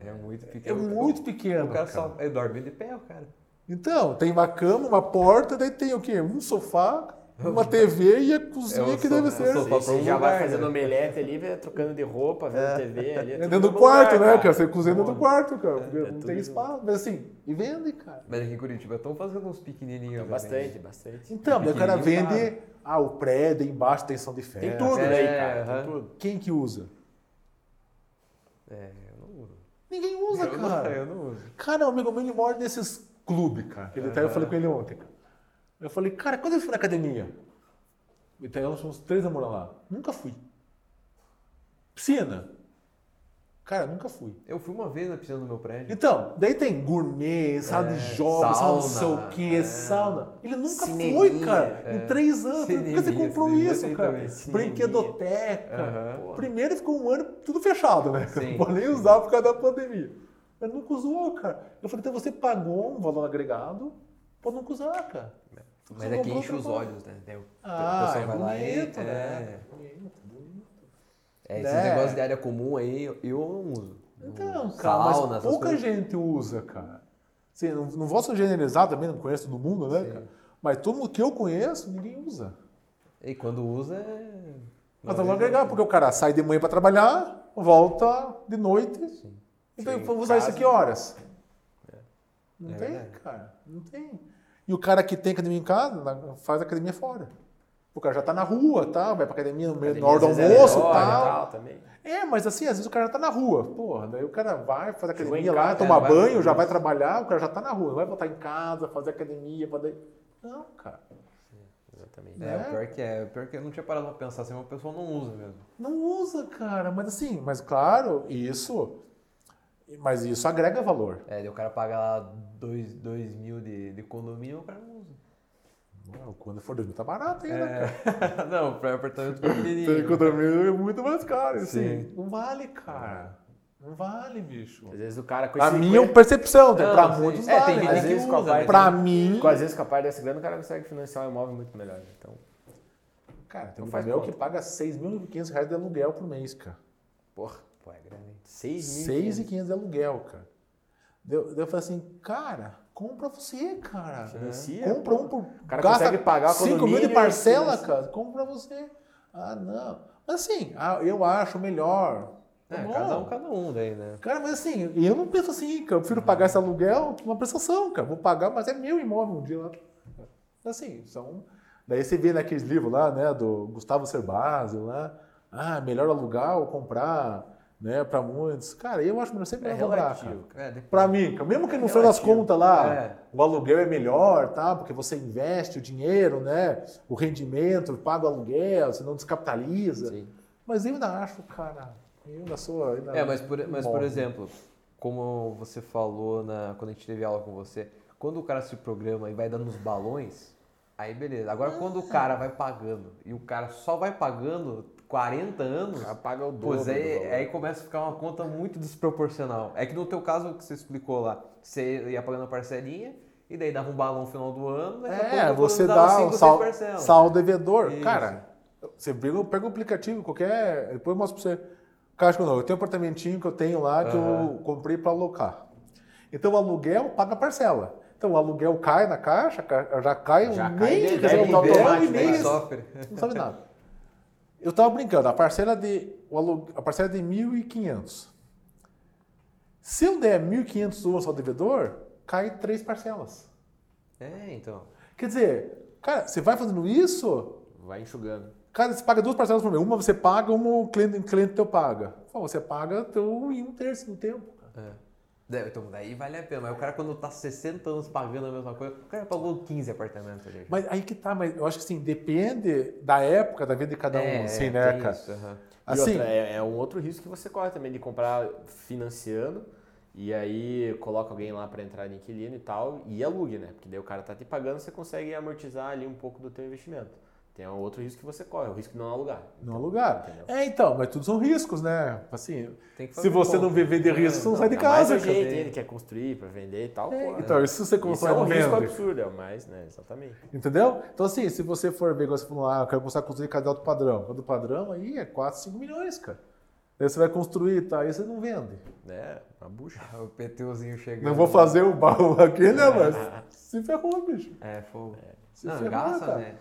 Speaker 1: É muito pequeno.
Speaker 3: É muito pequeno.
Speaker 1: O cara, cara. só ele dorme de pé, o cara.
Speaker 3: Então, tem uma cama, uma porta, daí tem o quê? Um sofá, uma TV e a cozinha é que sofá, deve ser.
Speaker 2: Sofá você já vai fazendo né? omelete ali, trocando de roupa, vendo é. TV ali. É,
Speaker 3: é dentro do quarto, lugar, né, cara? cara? Você cozinha dentro do quarto, cara. É, não tem espaço. Mas assim, e vende, cara.
Speaker 1: Mas aqui em Curitiba estão fazendo uns pequenininhos.
Speaker 2: bastante, bastante.
Speaker 3: Então, o cara vende. Ah, o prédio, embaixo tem som de ferro.
Speaker 2: Tem tudo, né, cara? Tem tudo.
Speaker 3: Quem que usa?
Speaker 1: É, eu não uso.
Speaker 3: Ninguém usa,
Speaker 1: eu
Speaker 3: cara.
Speaker 1: Não, eu não uso.
Speaker 3: Cara, o amigo meu ele mora nesses clubes, cara. Ele até eu falei com ele ontem, cara. Eu falei, cara, quando eu fui na academia? Então, nós somos três a morar lá. Nunca fui. Piscina. Cara, nunca fui.
Speaker 1: Eu fui uma vez na piscina do meu prédio.
Speaker 3: Então, daí tem gourmet, sala é, de jogos, sauna, não sei o que, é. sauna. Ele nunca foi, cara. É. Em três anos. Por que você comprou isso, cara? Brinquedoteca. Uhum. Primeiro ficou um ano tudo fechado, né? Sim. Não nem usar por causa da pandemia. Mas nunca usou, cara. Eu falei, então você pagou um valor agregado pra nunca usar, cara.
Speaker 1: Mas é que enche os olhos, né?
Speaker 3: ah, é bonito, é, né? Bonito.
Speaker 1: É, esses né? negócios de área comum aí, eu não uso.
Speaker 3: Então, cara, mas pouca coisas. gente usa, cara. Assim, não, não vou generalizar também, não conheço todo mundo, né, Sim. cara? Mas todo mundo que eu conheço, ninguém usa.
Speaker 1: E quando usa é...
Speaker 3: Mas não agregar, porque o cara sai de manhã para trabalhar, volta de noite. Sim. Então, vou usar casa. isso aqui horas. É. Não é tem, verdade. cara. Não tem. E o cara que tem academia em casa, faz academia fora. O cara já tá na rua, tá? vai pra academia no meio, na hora do almoço e tal. também. É, mas assim, às vezes o cara já tá na rua. Porra, daí o cara vai, faz academia lá, casa, toma é, banho, já vai trabalhar, o cara já tá na rua. Não vai voltar em casa, fazer academia, fazer... Não, cara.
Speaker 1: exatamente. É, é, o pior que é. O pior que eu não tinha parado pra pensar assim, uma pessoa não usa mesmo.
Speaker 3: Não usa, cara. Mas assim, mas claro, isso... Mas isso agrega valor.
Speaker 1: É, o cara paga lá 2 mil de, de condomínio, o cara não usa.
Speaker 3: Quando for dormir tá barato ainda,
Speaker 1: é. cara. não, para apartamento pequenininho.
Speaker 3: Tem condomínio é muito mais caro, assim. Não vale, cara. Não vale, bicho.
Speaker 2: Às vezes o cara
Speaker 3: com A minha é percepção, não, pra muitos é, vale. Tem
Speaker 2: às vezes, usa,
Speaker 3: né? pra mim...
Speaker 2: Com, às vezes com a parte dessa grana o cara consegue financiar um imóvel muito melhor. Então...
Speaker 3: Cara, tem um aluguel que paga 6.500 reais de aluguel por mês, cara.
Speaker 2: Porra, pô, é grande.
Speaker 3: 6.500 de aluguel, cara. Deu, eu falei assim, cara, compra você, cara. Financia. Compra um por. O
Speaker 2: cara consegue pagar
Speaker 3: 5 mil de parcela, cara. Compra você. Ah, não. Mas assim, ah, eu acho melhor.
Speaker 1: Tá é, cada um, cada um daí, né?
Speaker 3: Cara, mas assim, eu não penso assim, cara. Eu prefiro pagar esse aluguel uma prestação, cara. Vou pagar, mas é meu imóvel um dia lá. Assim, são. Daí você vê naqueles livros lá, né, do Gustavo Cerbasi lá. Ah, melhor alugar ou comprar né, para muitos. Cara, eu acho melhor sempre é relativo. É, para mim, mesmo que no é final das contas lá, é. o aluguel é melhor, tá? Porque você investe o dinheiro, né? O rendimento, paga o aluguel, você não descapitaliza. Sim. Mas eu ainda acho, cara, eu ainda sou. Ainda
Speaker 1: é, mas por, mas por exemplo, como você falou na, quando a gente teve aula com você, quando o cara se programa e vai dando os balões, aí beleza. Agora, quando o cara vai pagando e o cara só vai pagando, 40 anos,
Speaker 2: paga o dobro.
Speaker 1: Pois aí, aí começa a ficar uma conta muito desproporcional. É que no teu caso que você explicou lá, você ia pagando a parcelinha e daí dava um balão no final do ano.
Speaker 3: É, você dá o sal, sal devedor. Isso. Cara, você pega, pega o aplicativo, qualquer. Depois eu mostro pra você. Caixa não, eu tenho um apartamentinho que eu tenho lá que uhum. eu comprei para alocar. Então o aluguel paga a parcela. Então o aluguel cai na caixa, já cai já um mês, quer dizer, um automático, mês, não sabe nada. Eu estava brincando, a parcela de a parcela de 1.500. Se eu der 1.500 euros ao devedor, cai três parcelas.
Speaker 1: É, então.
Speaker 3: Quer dizer, cara, você vai fazendo isso,
Speaker 1: vai enxugando.
Speaker 3: Cara, você paga duas parcelas por mês. Uma você paga, uma o cliente, o cliente teu paga. Você paga teu em um terço do tempo. Cara.
Speaker 1: É. Então, daí vale a pena. Mas o cara, quando tá 60 anos pagando a mesma coisa, o cara pagou 15 apartamentos ali.
Speaker 3: Mas aí que tá, mas eu acho que assim, depende da época da vida de cada um, é, assim, né, cara? Isso,
Speaker 2: uhum. assim, outra, é, é, um outro risco que você corre também de comprar financiando e aí coloca alguém lá para entrar de inquilino e tal, e alugue, né? Porque daí o cara tá te pagando, você consegue amortizar ali um pouco do teu investimento. Tem um outro risco que você corre, o risco de não alugar.
Speaker 3: Não alugar. Entendeu? É, então, mas tudo são riscos, né? Assim, se você não viver de risco, você não, sai de casa.
Speaker 2: Mas gente, ele quer construir para vender e tal.
Speaker 3: É, pô, então, isso você
Speaker 2: consegue Isso é um risco absurdo, é mais, né? Exatamente.
Speaker 3: Entendeu? Então, assim, se você for ver, você falou, ah, eu quero começar a construir casa de alto padrão. Alto padrão aí é 4, 5 milhões, cara. Aí você vai construir e tá, aí você não vende.
Speaker 2: É, uma bucha.
Speaker 1: o PTUzinho chegando.
Speaker 3: Não vou fazer o barro aqui, né? Mas se ferrou, bicho.
Speaker 1: É, fogo.
Speaker 3: É. Se não, ferrou, gasta, cara. né?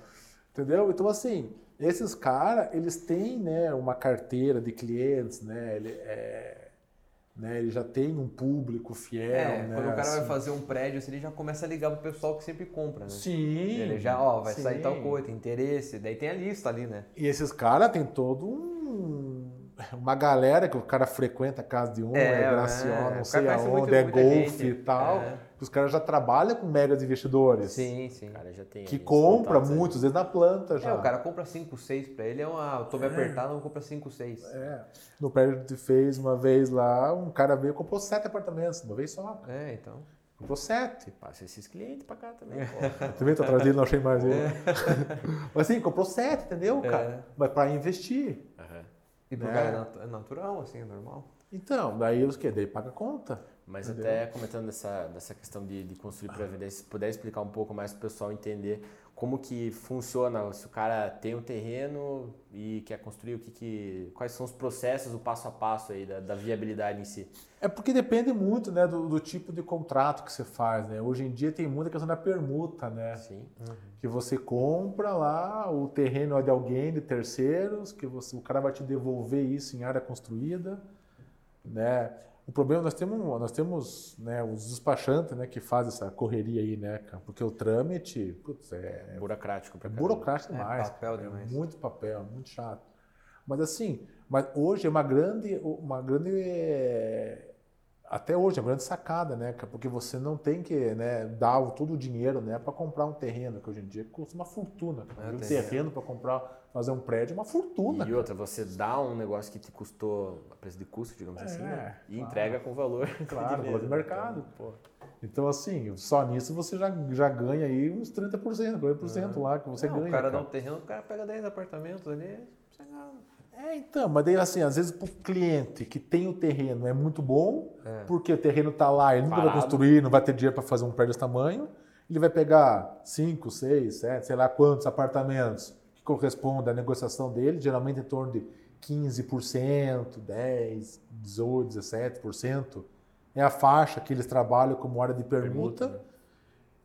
Speaker 3: Entendeu? Então, assim, esses caras, eles têm né, uma carteira de clientes, né? Ele, é, né, ele já tem um público fiel. É,
Speaker 1: né,
Speaker 3: quando
Speaker 1: o cara
Speaker 3: assim.
Speaker 1: vai fazer um prédio, assim, ele já começa a ligar pro pessoal que sempre compra, né?
Speaker 3: Sim.
Speaker 1: Ele já, ó, vai sim. sair tal coisa, tem interesse, daí tem a lista ali, né?
Speaker 3: E esses caras têm todo um uma galera que o cara frequenta a casa de um, é, é Graciano, é. não sei aonde, é golfe e tal. É. Os caras já trabalham com megas investidores.
Speaker 1: Sim, sim.
Speaker 3: O cara já tem que compra muitos, vezes na planta já.
Speaker 1: É, o cara compra 5, 6 para ele, é uma, eu tô me é. apertado, não compra 5, 6.
Speaker 3: É. No prédio que fez uma vez lá, um cara veio e comprou 7 apartamentos, uma vez só.
Speaker 1: É, então.
Speaker 3: Comprou 7.
Speaker 2: Passa esses clientes para cá também.
Speaker 3: Também tô atrás dele, não achei mais ele. É. Mas assim, comprou 7, entendeu, cara? É. Mas para investir.
Speaker 1: Uhum. E pro né? cara é natural, assim, é normal.
Speaker 3: Então, daí os que? Daí paga conta.
Speaker 2: Mas Entendeu? até comentando dessa, dessa questão de, de construir para vender, se puder explicar um pouco mais para o pessoal entender como que funciona, se o cara tem um terreno e quer construir, o que, que quais são os processos, o passo a passo aí da, da viabilidade em si.
Speaker 3: É porque depende muito né, do, do, tipo de contrato que você faz. Né? Hoje em dia tem muita questão da permuta, né?
Speaker 2: Sim. Uhum.
Speaker 3: Que você compra lá o terreno de alguém, de terceiros, que você, o cara vai te devolver isso em área construída, né? O problema nós temos, nós temos né, os despachantes né, que fazem essa correria aí, né, cara? Porque o trâmite putz, é,
Speaker 2: burocrático.
Speaker 3: É burocrático é demais. É papel demais. É muito papel, muito chato. Mas assim, mas hoje é uma grande, uma grande até hoje é uma grande sacada, né? Porque você não tem que né, dar todo o dinheiro né, para comprar um terreno, que hoje em dia custa uma fortuna. É, um terreno para comprar, fazer um prédio é uma fortuna.
Speaker 2: E outra, você dá um negócio que te custou a preço de custo, digamos é, assim, né? e claro. entrega com valor.
Speaker 3: Claro, valor de mercado. Então, então, assim, só nisso você já, já ganha aí uns 30%, 40% lá que você
Speaker 1: não,
Speaker 3: ganha.
Speaker 1: O cara, cara dá um terreno, o cara pega 10 apartamentos ali, você ganha.
Speaker 3: É, então, mas daí assim, às vezes para o cliente que tem o terreno é muito bom, é. porque o terreno está lá, ele nunca Parado. vai construir, não vai ter dinheiro para fazer um prédio desse tamanho, ele vai pegar 5, 6, 7, sei lá quantos apartamentos que correspondem à negociação dele, geralmente em torno de 15%, 10%, 18%, 17%. É a faixa que eles trabalham como área de permuta. permuta né?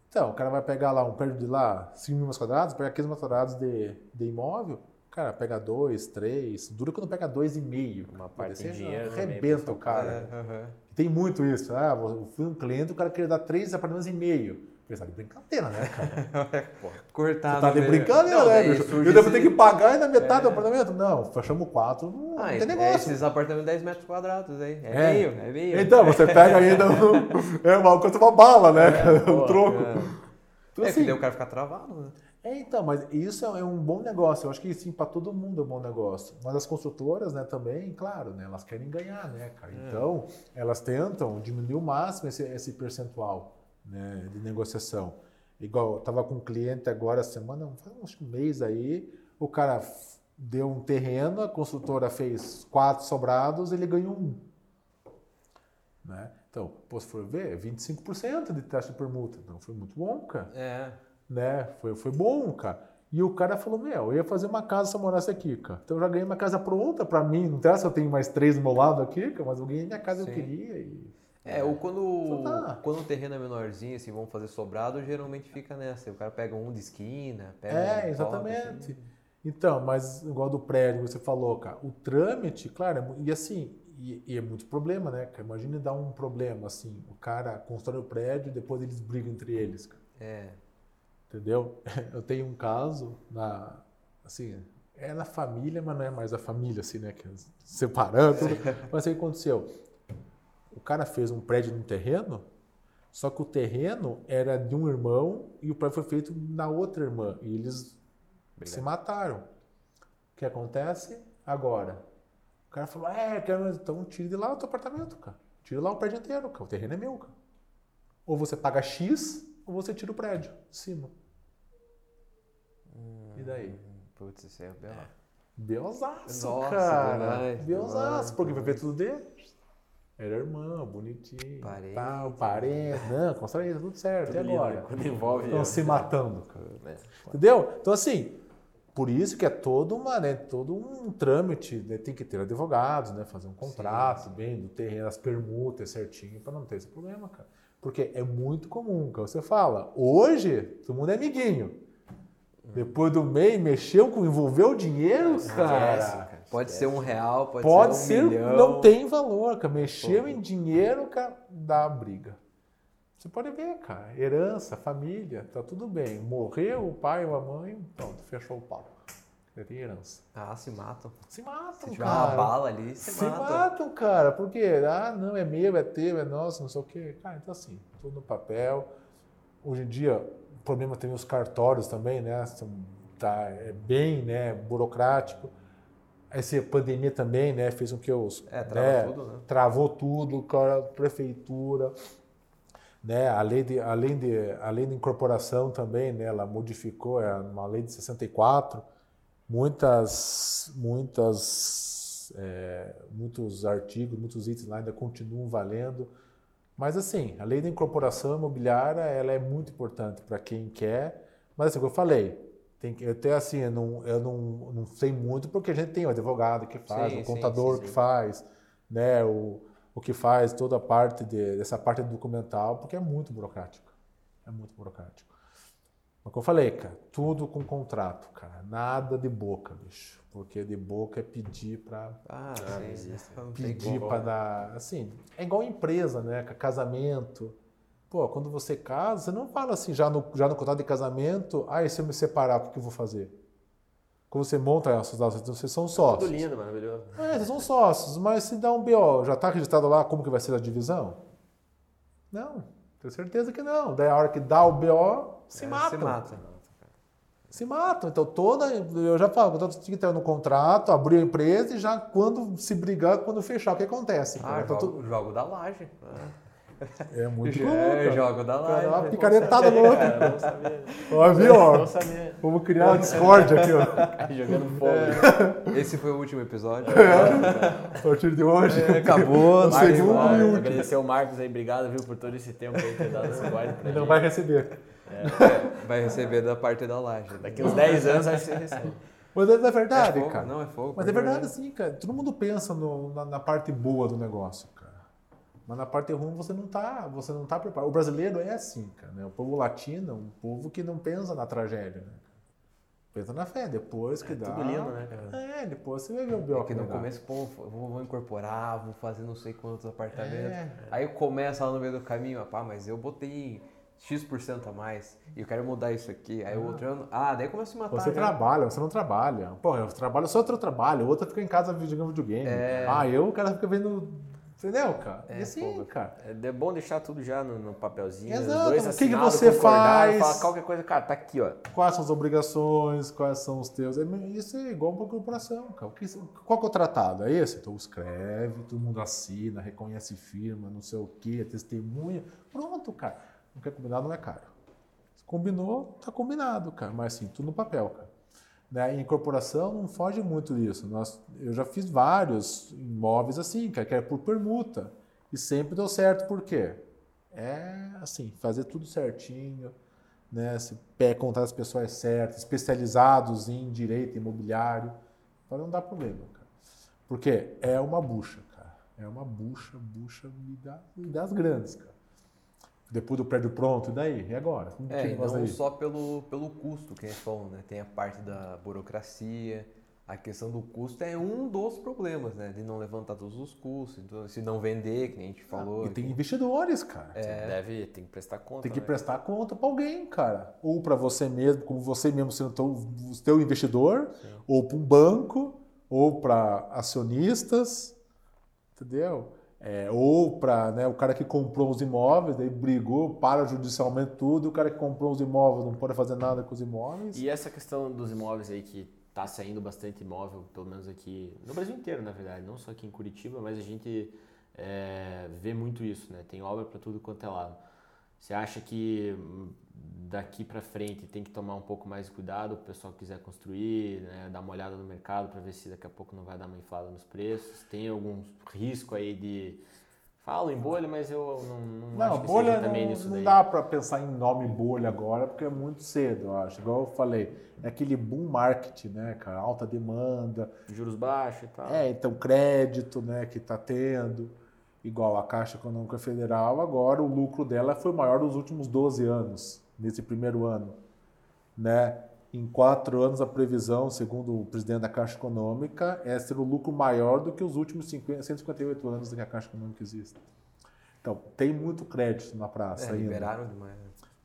Speaker 3: Então, o cara vai pegar lá um prédio de lá, 5 mil metros quadrados, pegar 15 metros quadrados de, de imóvel, Cara, pega dois, três. Dura quando pega dois e meio.
Speaker 2: Uma parte de dinheiro.
Speaker 3: Arrebenta o cara. É, uhum. Tem muito isso. Ah, eu fui um cliente, o cara queria dar três apartamentos e meio. Pensar de brincadeira, né, cara?
Speaker 1: Cortado. Você
Speaker 3: tá de brincadeira, não, né? Eu devo ter que pagar ainda metade é. do apartamento? Não, fechamos quatro, não, ah, tem negócio. É
Speaker 1: esses apartamentos de 10 metros quadrados aí. É, é, meio, é meio.
Speaker 3: Então, você pega ainda um, é uma, uma bala, né? É, um troco. É,
Speaker 1: então, é assim, que daí o cara fica travado, né?
Speaker 3: É, então, mas isso é um bom negócio. Eu acho que sim, para todo mundo é um bom negócio. Mas as construtoras, né, também, claro, né, elas querem ganhar, né, cara? É. Então, elas tentam diminuir o máximo esse, esse percentual né, de negociação. Igual, eu estava com um cliente agora, semana, faz um mês aí, o cara deu um terreno, a construtora fez quatro sobrados, ele ganhou um. Né? Então, pô, se for ver, 25% de taxa de permuta. Então, foi muito bom, cara.
Speaker 1: É
Speaker 3: né? Foi, foi bom, cara. E o cara falou, meu, eu ia fazer uma casa se eu morasse aqui, cara. Então eu já ganhei uma casa pronta para mim. Não interessa se eu tenho mais três do meu lado aqui, cara, mas eu ganhei minha casa que eu queria. E...
Speaker 1: É, ou quando, tá. quando o terreno é menorzinho, assim, vamos fazer sobrado, geralmente fica nessa. O cara pega um de esquina, pega
Speaker 3: É, um exatamente. Assim. Então, mas igual do prédio, você falou, cara, o trâmite, claro, é e assim, e, e, é muito problema, né, cara? Imagina dar um problema, assim, o cara constrói o prédio e depois eles brigam entre eles, cara.
Speaker 1: É.
Speaker 3: Entendeu? Eu tenho um caso na assim, é na família, mas não é mais a família assim, né, que é separando tudo. Mas o que aconteceu? O cara fez um prédio no terreno, só que o terreno era de um irmão e o prédio foi feito na outra irmã e eles Obrigado. se mataram. O que acontece agora? O cara falou: "É, quero então tire de lá o teu apartamento, cara. Tira lá o prédio inteiro, cara. O terreno é meu, cara. Ou você paga X, ou você tira o prédio de cima. Hum, e daí?
Speaker 1: Putz, isso aí é belo.
Speaker 3: Beozaço, Nossa, cara. Beozaço, porque vai ver tudo dele. Era irmão, bonitinho, parente, tal, parente. Não, constrói tudo certo. Tudo e agora? Lindo,
Speaker 2: quando envolve.
Speaker 3: Estão se matando, cara. É, Entendeu? Então, assim, por isso que é todo, uma, né, todo um trâmite, né, tem que ter advogados, né, fazer um contrato sim, sim. bem do terreno, as permutas certinho, para não ter esse problema, cara. Porque é muito comum, cara. Você fala, hoje todo mundo é amiguinho. Depois do MEI, mexeu com, envolveu dinheiro, cara.
Speaker 1: Pode ser um real, pode,
Speaker 3: pode
Speaker 1: ser um ser, milhão.
Speaker 3: Não tem valor, cara. Mexeu Pô. em dinheiro, cara, dá briga. Você pode ver, cara. Herança, família, tá tudo bem. Morreu o pai ou a mãe, pronto, fechou o pau. Tem herança.
Speaker 1: Ah, se matam.
Speaker 3: Se matam, se cara.
Speaker 1: uma bala ali, se,
Speaker 3: se
Speaker 1: matam.
Speaker 3: matam, cara. Porque, ah, não, é meu, é teu, é nosso, não sei o quê. Cara, então assim, tudo no papel. Hoje em dia, o problema tem os cartórios também, né? Tá, é bem né, burocrático. Essa pandemia também, né, fez com que os
Speaker 1: é, travou né, tudo, né?
Speaker 3: travou tudo, a prefeitura, né, a lei de, além de além da incorporação também, né, ela modificou, é uma lei de 64, muitas muitas é, muitos artigos, muitos itens lá ainda continuam valendo, mas assim, a lei da incorporação imobiliária, ela é muito importante para quem quer, mas assim, como eu falei, tem que, até assim, eu, não, eu não, não sei muito, porque a gente tem o advogado que faz, sim, o contador sim, sim, que faz, né, o, o que faz toda a parte de, dessa parte documental, porque é muito burocrático. É muito burocrático. Mas como eu falei, cara, tudo com contrato, cara. Nada de boca, bicho. Porque de boca é pedir para.
Speaker 1: Ah, sim,
Speaker 3: Pedir para dar. Assim, é igual empresa, né? Casamento. Pô, quando você casa, você não fala assim, já no, já no contrato de casamento, ah, e se eu me separar, o que eu vou fazer? Quando você monta essas datas, vocês são sócios.
Speaker 2: Tudo lindo, maravilhoso.
Speaker 3: É, vocês são sócios, mas se dá um BO, já está registrado lá como que vai ser a divisão? Não, tenho certeza que não. Daí a hora que dá o BO, se é, matam.
Speaker 1: Se matam.
Speaker 3: Se matam. Então toda. Eu já falo, então tinha que ter no contrato, abrir a empresa e já quando se brigar, quando fechar, o que acontece?
Speaker 1: Ah, então, jogo, tu... jogo da laje.
Speaker 3: É muito
Speaker 1: comum, cara. Jogo da live.
Speaker 3: Uma picaretada no outro.
Speaker 2: não sabia.
Speaker 3: Ó, viu? Ó, não sabia. Vamos criar uma Discord aqui, ó.
Speaker 2: Jogando fogo.
Speaker 1: É. Esse foi o último episódio.
Speaker 3: É. A partir de hoje.
Speaker 1: É, acabou.
Speaker 3: O segundo
Speaker 2: Agradecer ao Marcos aí. Obrigado, viu, por todo esse tempo aí ter dado esse guarda pra
Speaker 3: Ele não vai receber.
Speaker 1: É. Vai receber da parte da laje.
Speaker 2: Daqui uns 10 anos que você recebe.
Speaker 3: Mas é verdade,
Speaker 1: é fogo,
Speaker 3: cara.
Speaker 1: Não, é fogo.
Speaker 3: Mas é verdade, sim, cara. Todo mundo pensa no, na, na parte boa do negócio. Mas na parte ruim você não está, você não tá preparado. O brasileiro é assim, cara. Né? O povo latino, um povo que não pensa na tragédia, né? Pensa na fé, depois que
Speaker 2: é
Speaker 3: dá.
Speaker 2: Tudo lindo, né, cara?
Speaker 3: É, depois você vai ver o B.O.
Speaker 1: É que no começo, pô, vou, vou, incorporar, vou fazer não sei quantos apartamentos. É. Aí começa lá no meio do caminho, pá, mas eu botei X% a mais e eu quero mudar isso aqui. Aí o outro ano, ah, daí começa a se matar.
Speaker 3: Você já. trabalha, você não trabalha. Pô, eu trabalho só outro trabalho, o outro fica em casa jogando videogame. É. Ah, eu, o cara fica vendo Entendeu, cara? É, e assim, pô, cara.
Speaker 2: É bom deixar tudo já no, no papelzinho.
Speaker 3: Exato. O que, que você faz?
Speaker 2: Falar qualquer coisa, cara, tá aqui, ó.
Speaker 3: Quais são as obrigações, quais são os teus. É, isso é igual uma corporação, cara. Qual que é o tratado? É esse? Então escreve, todo mundo assina, reconhece firma, não sei o quê, testemunha. Pronto, cara. Não quer combinar, não é caro. Se combinou, tá combinado, cara. Mas assim, tudo no papel, cara. Né? Em incorporação não foge muito disso. Nós, eu já fiz vários imóveis assim, que é por permuta. E sempre deu certo, por quê? É assim, fazer tudo certinho, né? Se pé contar as pessoas certas, especializados em direito imobiliário, para não dar problema, cara. Porque é uma bucha, cara. É uma bucha, bucha e das grandes, cara. Depois do prédio pronto, e daí? E agora?
Speaker 1: Como é, não aí? só pelo, pelo custo que a gente falou, né? Tem a parte da burocracia, a questão do custo é um dos problemas, né? De não levantar todos os custos, então, se não vender, que a gente falou.
Speaker 3: Ah, e tem investidores, cara.
Speaker 2: É, deve, tem que prestar conta.
Speaker 3: Tem que
Speaker 2: né?
Speaker 3: prestar conta para alguém, cara. Ou para você mesmo, como você mesmo sendo teu, o teu investidor, Sim. ou para um banco, ou para acionistas, entendeu? É, ou para né, o cara que comprou os imóveis, daí brigou, para judicialmente tudo, o cara que comprou os imóveis não pode fazer nada com os imóveis.
Speaker 2: E essa questão dos imóveis aí que está saindo bastante imóvel, pelo menos aqui no Brasil inteiro, na verdade, não só aqui em Curitiba, mas a gente é, vê muito isso, né? Tem obra para tudo quanto é lado. Você acha que hum, daqui para frente tem que tomar um pouco mais de cuidado, o pessoal quiser construir, né, dar uma olhada no mercado para ver se daqui a pouco não vai dar uma inflada nos preços? Tem algum risco aí de Falo em bolha, mas eu não, não, não acho que bolha seja também
Speaker 3: não,
Speaker 2: nisso
Speaker 3: não dá para pensar em nome bolha agora, porque é muito cedo, eu acho. Igual eu falei, é aquele boom market, né, cara? Alta demanda.
Speaker 2: Juros baixos e tal.
Speaker 3: É, então crédito, né, que está tendo. Igual a Caixa Econômica Federal, agora o lucro dela foi maior dos últimos 12 anos, nesse primeiro ano, né? Em quatro anos, a previsão, segundo o presidente da Caixa Econômica, é ser o lucro maior do que os últimos 50, 158 anos que a Caixa Econômica existe. Então, tem muito crédito na praça
Speaker 1: é,
Speaker 3: ainda.
Speaker 1: Liberaram demais.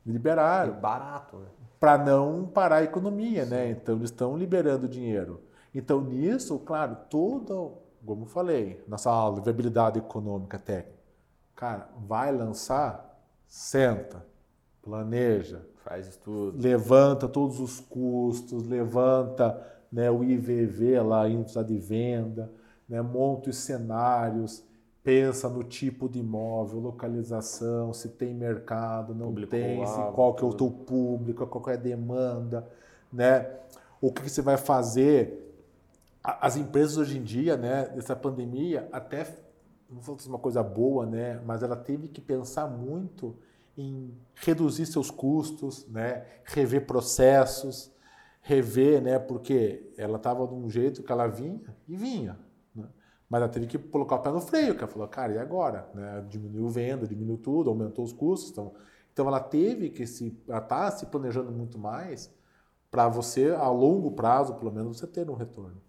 Speaker 3: Liberaram.
Speaker 1: E barato, né?
Speaker 3: Para não parar a economia, Sim. né? Então, eles estão liberando dinheiro. Então, nisso, claro, todo, como eu falei, nossa aula, viabilidade econômica técnica. Cara, vai lançar, senta, planeja,
Speaker 2: Faz estudo.
Speaker 3: Levanta todos os custos, levanta né, o IVV lá, índice de venda, né, monta os cenários, pensa no tipo de imóvel, localização, se tem mercado, não público tem, se, qual que é o teu público, qual é a demanda, né? O que, que você vai fazer? As empresas hoje em dia, né, dessa pandemia, até não vou dizer uma coisa boa, né, mas ela teve que pensar muito em reduzir seus custos, né? rever processos, rever, né? porque ela estava de um jeito que ela vinha e vinha. Né? Mas ela teve que colocar o pé no freio, que ela falou, cara, e agora? Né? Diminuiu venda, diminuiu tudo, aumentou os custos. Então, então ela teve que se. Ela está se planejando muito mais para você, a longo prazo, pelo menos, você ter um retorno.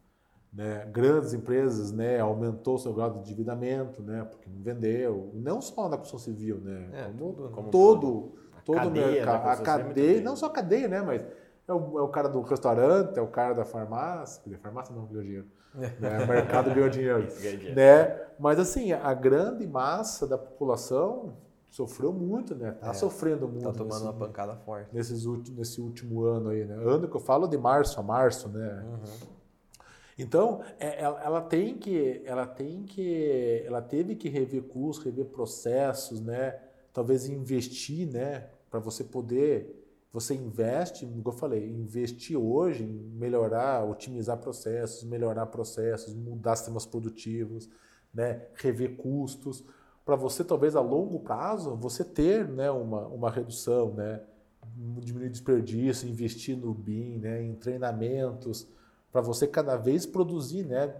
Speaker 3: Né? Grandes empresas, né, aumentou seu grau de endividamento, né, porque não vendeu, não só na construção civil, né,
Speaker 1: é, como, tudo,
Speaker 3: como todo, todo o mercado, a cadeia, não só a cadeia, né, mas é o, é o, cara do restaurante, é o cara da farmácia, a farmácia não ganhou dinheiro, né, o mercado ganhou dinheiro, né, mas assim, a grande massa da população sofreu muito, né? Tá é, sofrendo muito. Tá
Speaker 1: tomando nesse, uma pancada forte.
Speaker 3: Nesses, nesse último ano aí, né? Ano que eu falo de março a março, né? Uhum. Então, é, ela, tem que, ela tem que, ela teve que rever custos, rever processos, né? Talvez investir, né? Para você poder, você investe, como eu falei, investir hoje em melhorar, otimizar processos, melhorar processos, mudar sistemas produtivos, né? Rever custos, para você talvez a longo prazo você ter, né? Uma, uma redução, né? Diminuir desperdício, investir no BIM, né? Em treinamentos para você cada vez produzir, né?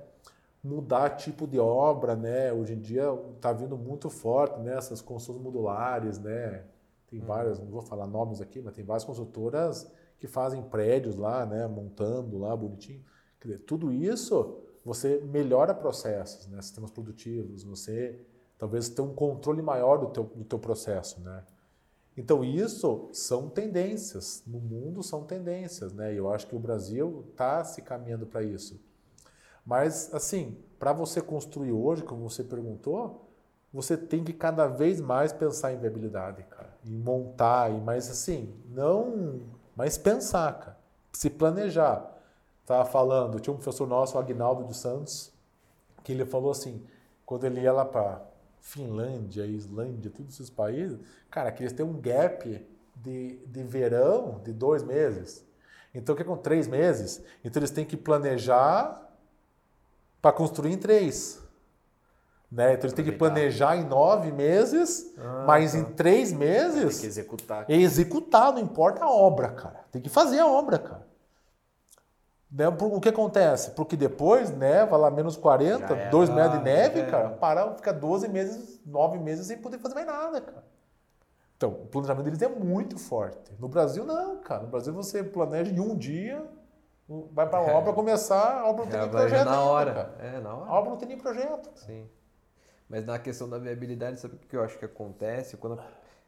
Speaker 3: Mudar tipo de obra, né? Hoje em dia está vindo muito forte né? essas construções modulares, né? Tem uhum. várias, não vou falar nomes aqui, mas tem várias construtoras que fazem prédios lá, né? Montando lá bonitinho. Quer dizer, tudo isso você melhora processos, né? Sistemas produtivos, você talvez tenha um controle maior do teu, do teu processo, né? Então, isso são tendências. No mundo são tendências, né? Eu acho que o Brasil está se caminhando para isso. Mas, assim, para você construir hoje, como você perguntou, você tem que cada vez mais pensar em viabilidade, cara. Em montar, e mais assim, não. Mas pensar, cara. Se planejar. Estava falando, tinha um professor nosso, o Agnaldo dos Santos, que ele falou assim, quando ele ia lá para Finlândia, Islândia, todos esses países, cara, que eles têm um gap de, de verão de dois meses. Então, o que é com três meses? Então, eles têm que planejar para construir em três. Né? Então, eles têm que planejar em nove meses, ah, mas tá. em três meses.
Speaker 2: Tem que executar.
Speaker 3: Executar, não importa a obra, cara. Tem que fazer a obra, cara. Né? O que acontece? Porque depois neva lá menos 40, 2 metros de neve, é. cara, para, fica 12 meses, 9 meses sem poder fazer mais nada, cara. Então, o planejamento deles é muito forte. No Brasil, não, cara. No Brasil, você planeja em um dia, vai para a é. obra começar, a obra não tem nem projeto.
Speaker 1: Na hora. É, na hora.
Speaker 3: A obra não tem nem projeto.
Speaker 1: Sim. Mas na questão da viabilidade, sabe o que eu acho que acontece? Quando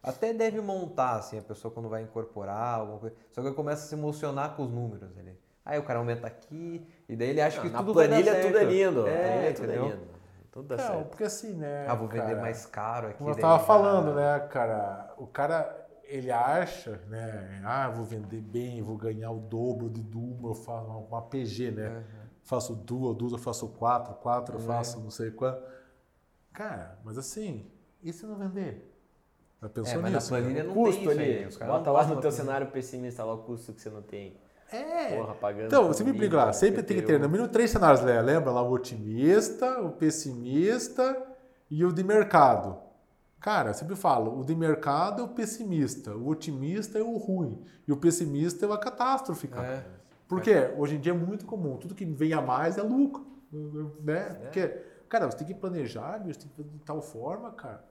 Speaker 1: até deve montar, assim, a pessoa quando vai incorporar alguma coisa. Só que começa a se emocionar com os números ali. Aí o cara aumenta aqui, e daí ele acha não, que tudo
Speaker 2: planilha
Speaker 1: vai dar
Speaker 2: tudo é lindo.
Speaker 1: É, tudo é lindo.
Speaker 3: Tudo dá não, certo. porque assim, né?
Speaker 1: Ah, vou vender cara, mais caro aqui.
Speaker 3: Como eu estava falando, né, cara? O cara, ele acha, né? Ah, vou vender bem, vou ganhar o dobro de Duma, eu faço uma, uma PG, né? Uhum. Faço duas, duas eu faço quatro, quatro eu faço não sei quanto. Cara, mas assim, e se não vender?
Speaker 1: Já pensou é, mas nisso? na planilha não custo tem
Speaker 2: isso ali. Bota lá no teu cenário pessimista lá o custo que você não tem.
Speaker 3: É. Porra, pagando então, você me brinca lá, sempre tem que ter no mínimo três cenários, lembra lá? O otimista, o pessimista e o de mercado. Cara, eu sempre falo, o de mercado é o pessimista, o otimista é o ruim e o pessimista é a catástrofe, cara. É. Porque hoje em dia é muito comum, tudo que vem a mais é lucro, né? É. Porque, cara, você tem que planejar, você tem que fazer de tal forma, cara,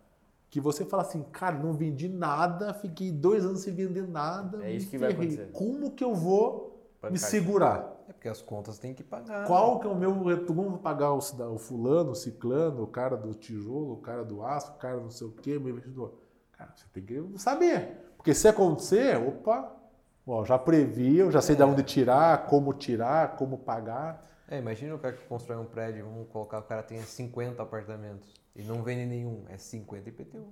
Speaker 3: que você fala assim, cara, não vendi nada, fiquei dois anos sem vender nada,
Speaker 2: é isso que vai acontecer.
Speaker 3: Como que eu vou me segurar?
Speaker 1: É porque as contas tem que pagar.
Speaker 3: Qual que é o meu retorno? Pagar o, o, fulano, o ciclano, o cara do tijolo, o cara do aço, o cara não sei o quê, o meu investidor. Cara, você tem que saber. Porque se acontecer, opa, ó, já previ, eu já sei é. de onde tirar, como tirar, como pagar.
Speaker 1: É, imagina o cara que constrói um prédio, vamos colocar, o cara tem 50 apartamentos e não vende nenhum, é 50 IPTU.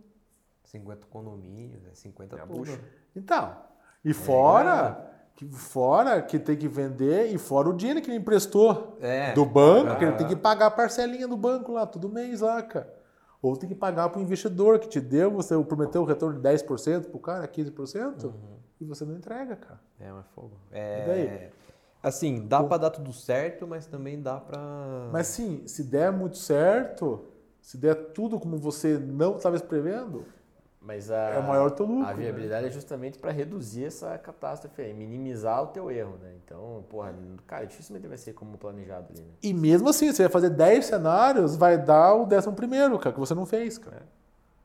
Speaker 1: 50 condomínios, é 50 é tudo.
Speaker 3: Então, e é fora fora que tem que vender e fora o dinheiro que ele emprestou é. do banco, ah. que ele tem que pagar a parcelinha do banco lá todo mês lá, cara. Ou tem que pagar para o investidor que te deu, você prometeu o retorno de 10% para o cara, 15%, uhum. e você não entrega, cara.
Speaker 1: É, mas fogo. É... E daí? Assim, dá para dar tudo certo, mas também dá para.
Speaker 3: Mas sim, se der muito certo, se der tudo como você não estava prevendo,
Speaker 2: mas a,
Speaker 3: é o maior teu lucro,
Speaker 2: a né? viabilidade né? é justamente para reduzir essa catástrofe aí, minimizar o teu erro, né? Então, porra, cara, dificilmente vai ser como planejado ali, né?
Speaker 3: E mesmo assim, você vai fazer 10 cenários, vai dar o décimo primeiro, cara, que você não fez, cara.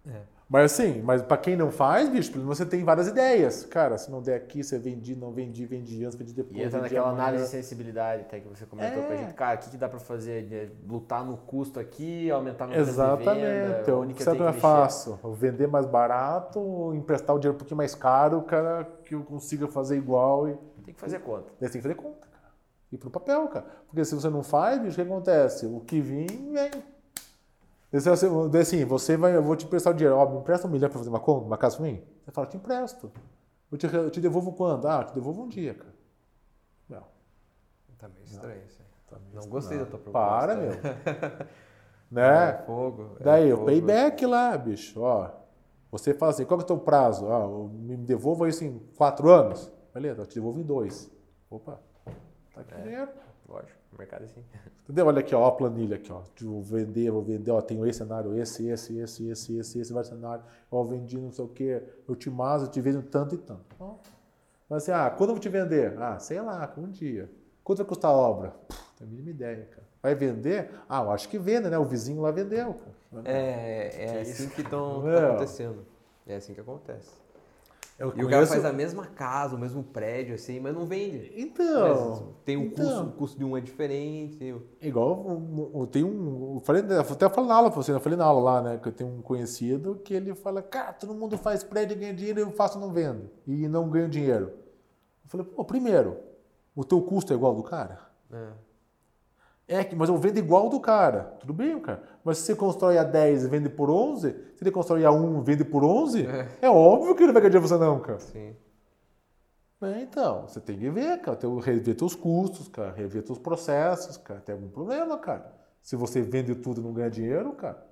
Speaker 3: É. é. Mas assim, mas para quem não faz, bicho, você tem várias ideias. Cara, se não der aqui, você vendi, não vendi, vendi antes, vendi depois.
Speaker 2: E entra naquela análise de sensibilidade até que você comentou é. com a gente. Cara, o que, que dá para fazer? Lutar no custo aqui, aumentar no
Speaker 3: Exatamente.
Speaker 2: Exatamente.
Speaker 3: O que não é fácil. Vender mais barato, emprestar o dinheiro um pouquinho mais caro, cara, que eu consiga fazer igual. E...
Speaker 2: Tem que fazer conta.
Speaker 3: Tem que fazer conta, cara. E pro papel, cara. Porque se você não faz, bicho, o que acontece? O que vem, vem. Assim, você vai, eu vou te emprestar o dinheiro. Ó, me empresta um milhão para fazer uma conta, uma casa para mim? Você fala, te empresto. Eu te, eu te devolvo quando? Ah, eu te devolvo um dia, cara.
Speaker 1: Não. Tá meio estranho isso aí. Tá não gostei não. da tua
Speaker 3: proposta. Para, meu. né?
Speaker 1: É fogo.
Speaker 3: É Daí, fogo. o payback lá, bicho, ó. Você fala assim, qual que é o teu prazo? Ah, me devolva isso em quatro anos. Beleza, eu te devolvo em dois. Opa, tá aqui é. dinheiro.
Speaker 2: Lógico, o mercado é assim.
Speaker 3: Entendeu? Olha aqui, ó, a planilha aqui, ó. Vou vender, vou vender, ó, tenho esse cenário, esse, esse, esse, esse, esse, esse, vários cenários. Ó, vendi não sei o quê, eu te maso, eu te vendo tanto e tanto. Ó. Mas assim, ah, quando eu vou te vender? Ah, sei lá, um dia. Quanto vai custar a obra? Puxa, tem a mínima ideia, cara. Vai vender? Ah, eu acho que vende, né? O vizinho lá vendeu, cara.
Speaker 1: É, é assim que estão tá acontecendo. É assim que acontece. Eu e o cara faz a mesma casa, o mesmo prédio, assim, mas não vende.
Speaker 3: Então.
Speaker 1: Mas tem um então, custo, o custo de um é diferente.
Speaker 3: Igual, eu tenho um. Eu falei, até eu falei na aula pra você, eu falei na aula lá, né? Que eu tenho um conhecido que ele fala, cara, todo mundo faz prédio e ganha dinheiro, eu faço não vendo. E não ganho dinheiro. Eu falei, pô, primeiro, o teu custo é igual ao do cara? É. É, mas eu vendo igual do cara. Tudo bem, cara. Mas se você constrói a 10 e vende por 11, se ele constrói a 1 e vende por 11, é. é óbvio que ele não vai ganhar dinheiro você não, cara.
Speaker 1: Sim.
Speaker 3: É, então, você tem que ver, cara. Tem, rever teus custos, cara. Rever teus processos, cara. Tem algum problema, cara. Se você vende tudo e não ganha dinheiro, cara.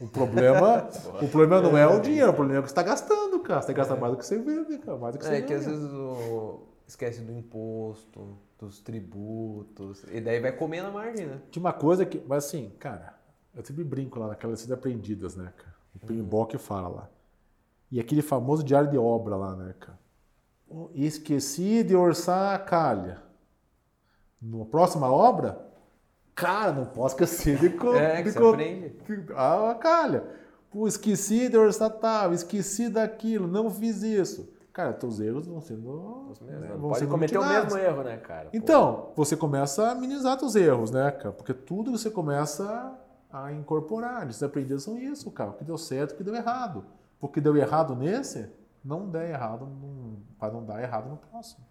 Speaker 3: O problema, o problema não é o dinheiro, o problema é que você está gastando, cara. Você gasta mais do que você vende, cara. Mais do que é,
Speaker 1: você que às vezes o... esquece do imposto dos tributos, e daí vai comer na margem, né?
Speaker 3: Tinha uma coisa que, mas assim, cara, eu sempre brinco lá naquelas lições aprendidas, né, cara? O Pinbock uhum. fala lá. E aquele famoso diário de obra lá, né, cara? Esqueci de orçar a calha. Na próxima obra, cara, não posso esquecer de, co
Speaker 1: é,
Speaker 3: de,
Speaker 1: co aprende.
Speaker 3: a calha. Pô, esqueci de orçar tal, esqueci daquilo, não fiz isso. Cara, teus erros vão sendo.
Speaker 2: Né, vão pode cometer o mesmo erro, né, cara?
Speaker 3: Então, Pô. você começa a minimizar teus erros, né, cara? Porque tudo você começa a incorporar. Esses aprendidos são isso, cara. O que deu certo, o que deu errado. Porque deu errado nesse, não der errado, para não dar errado no próximo.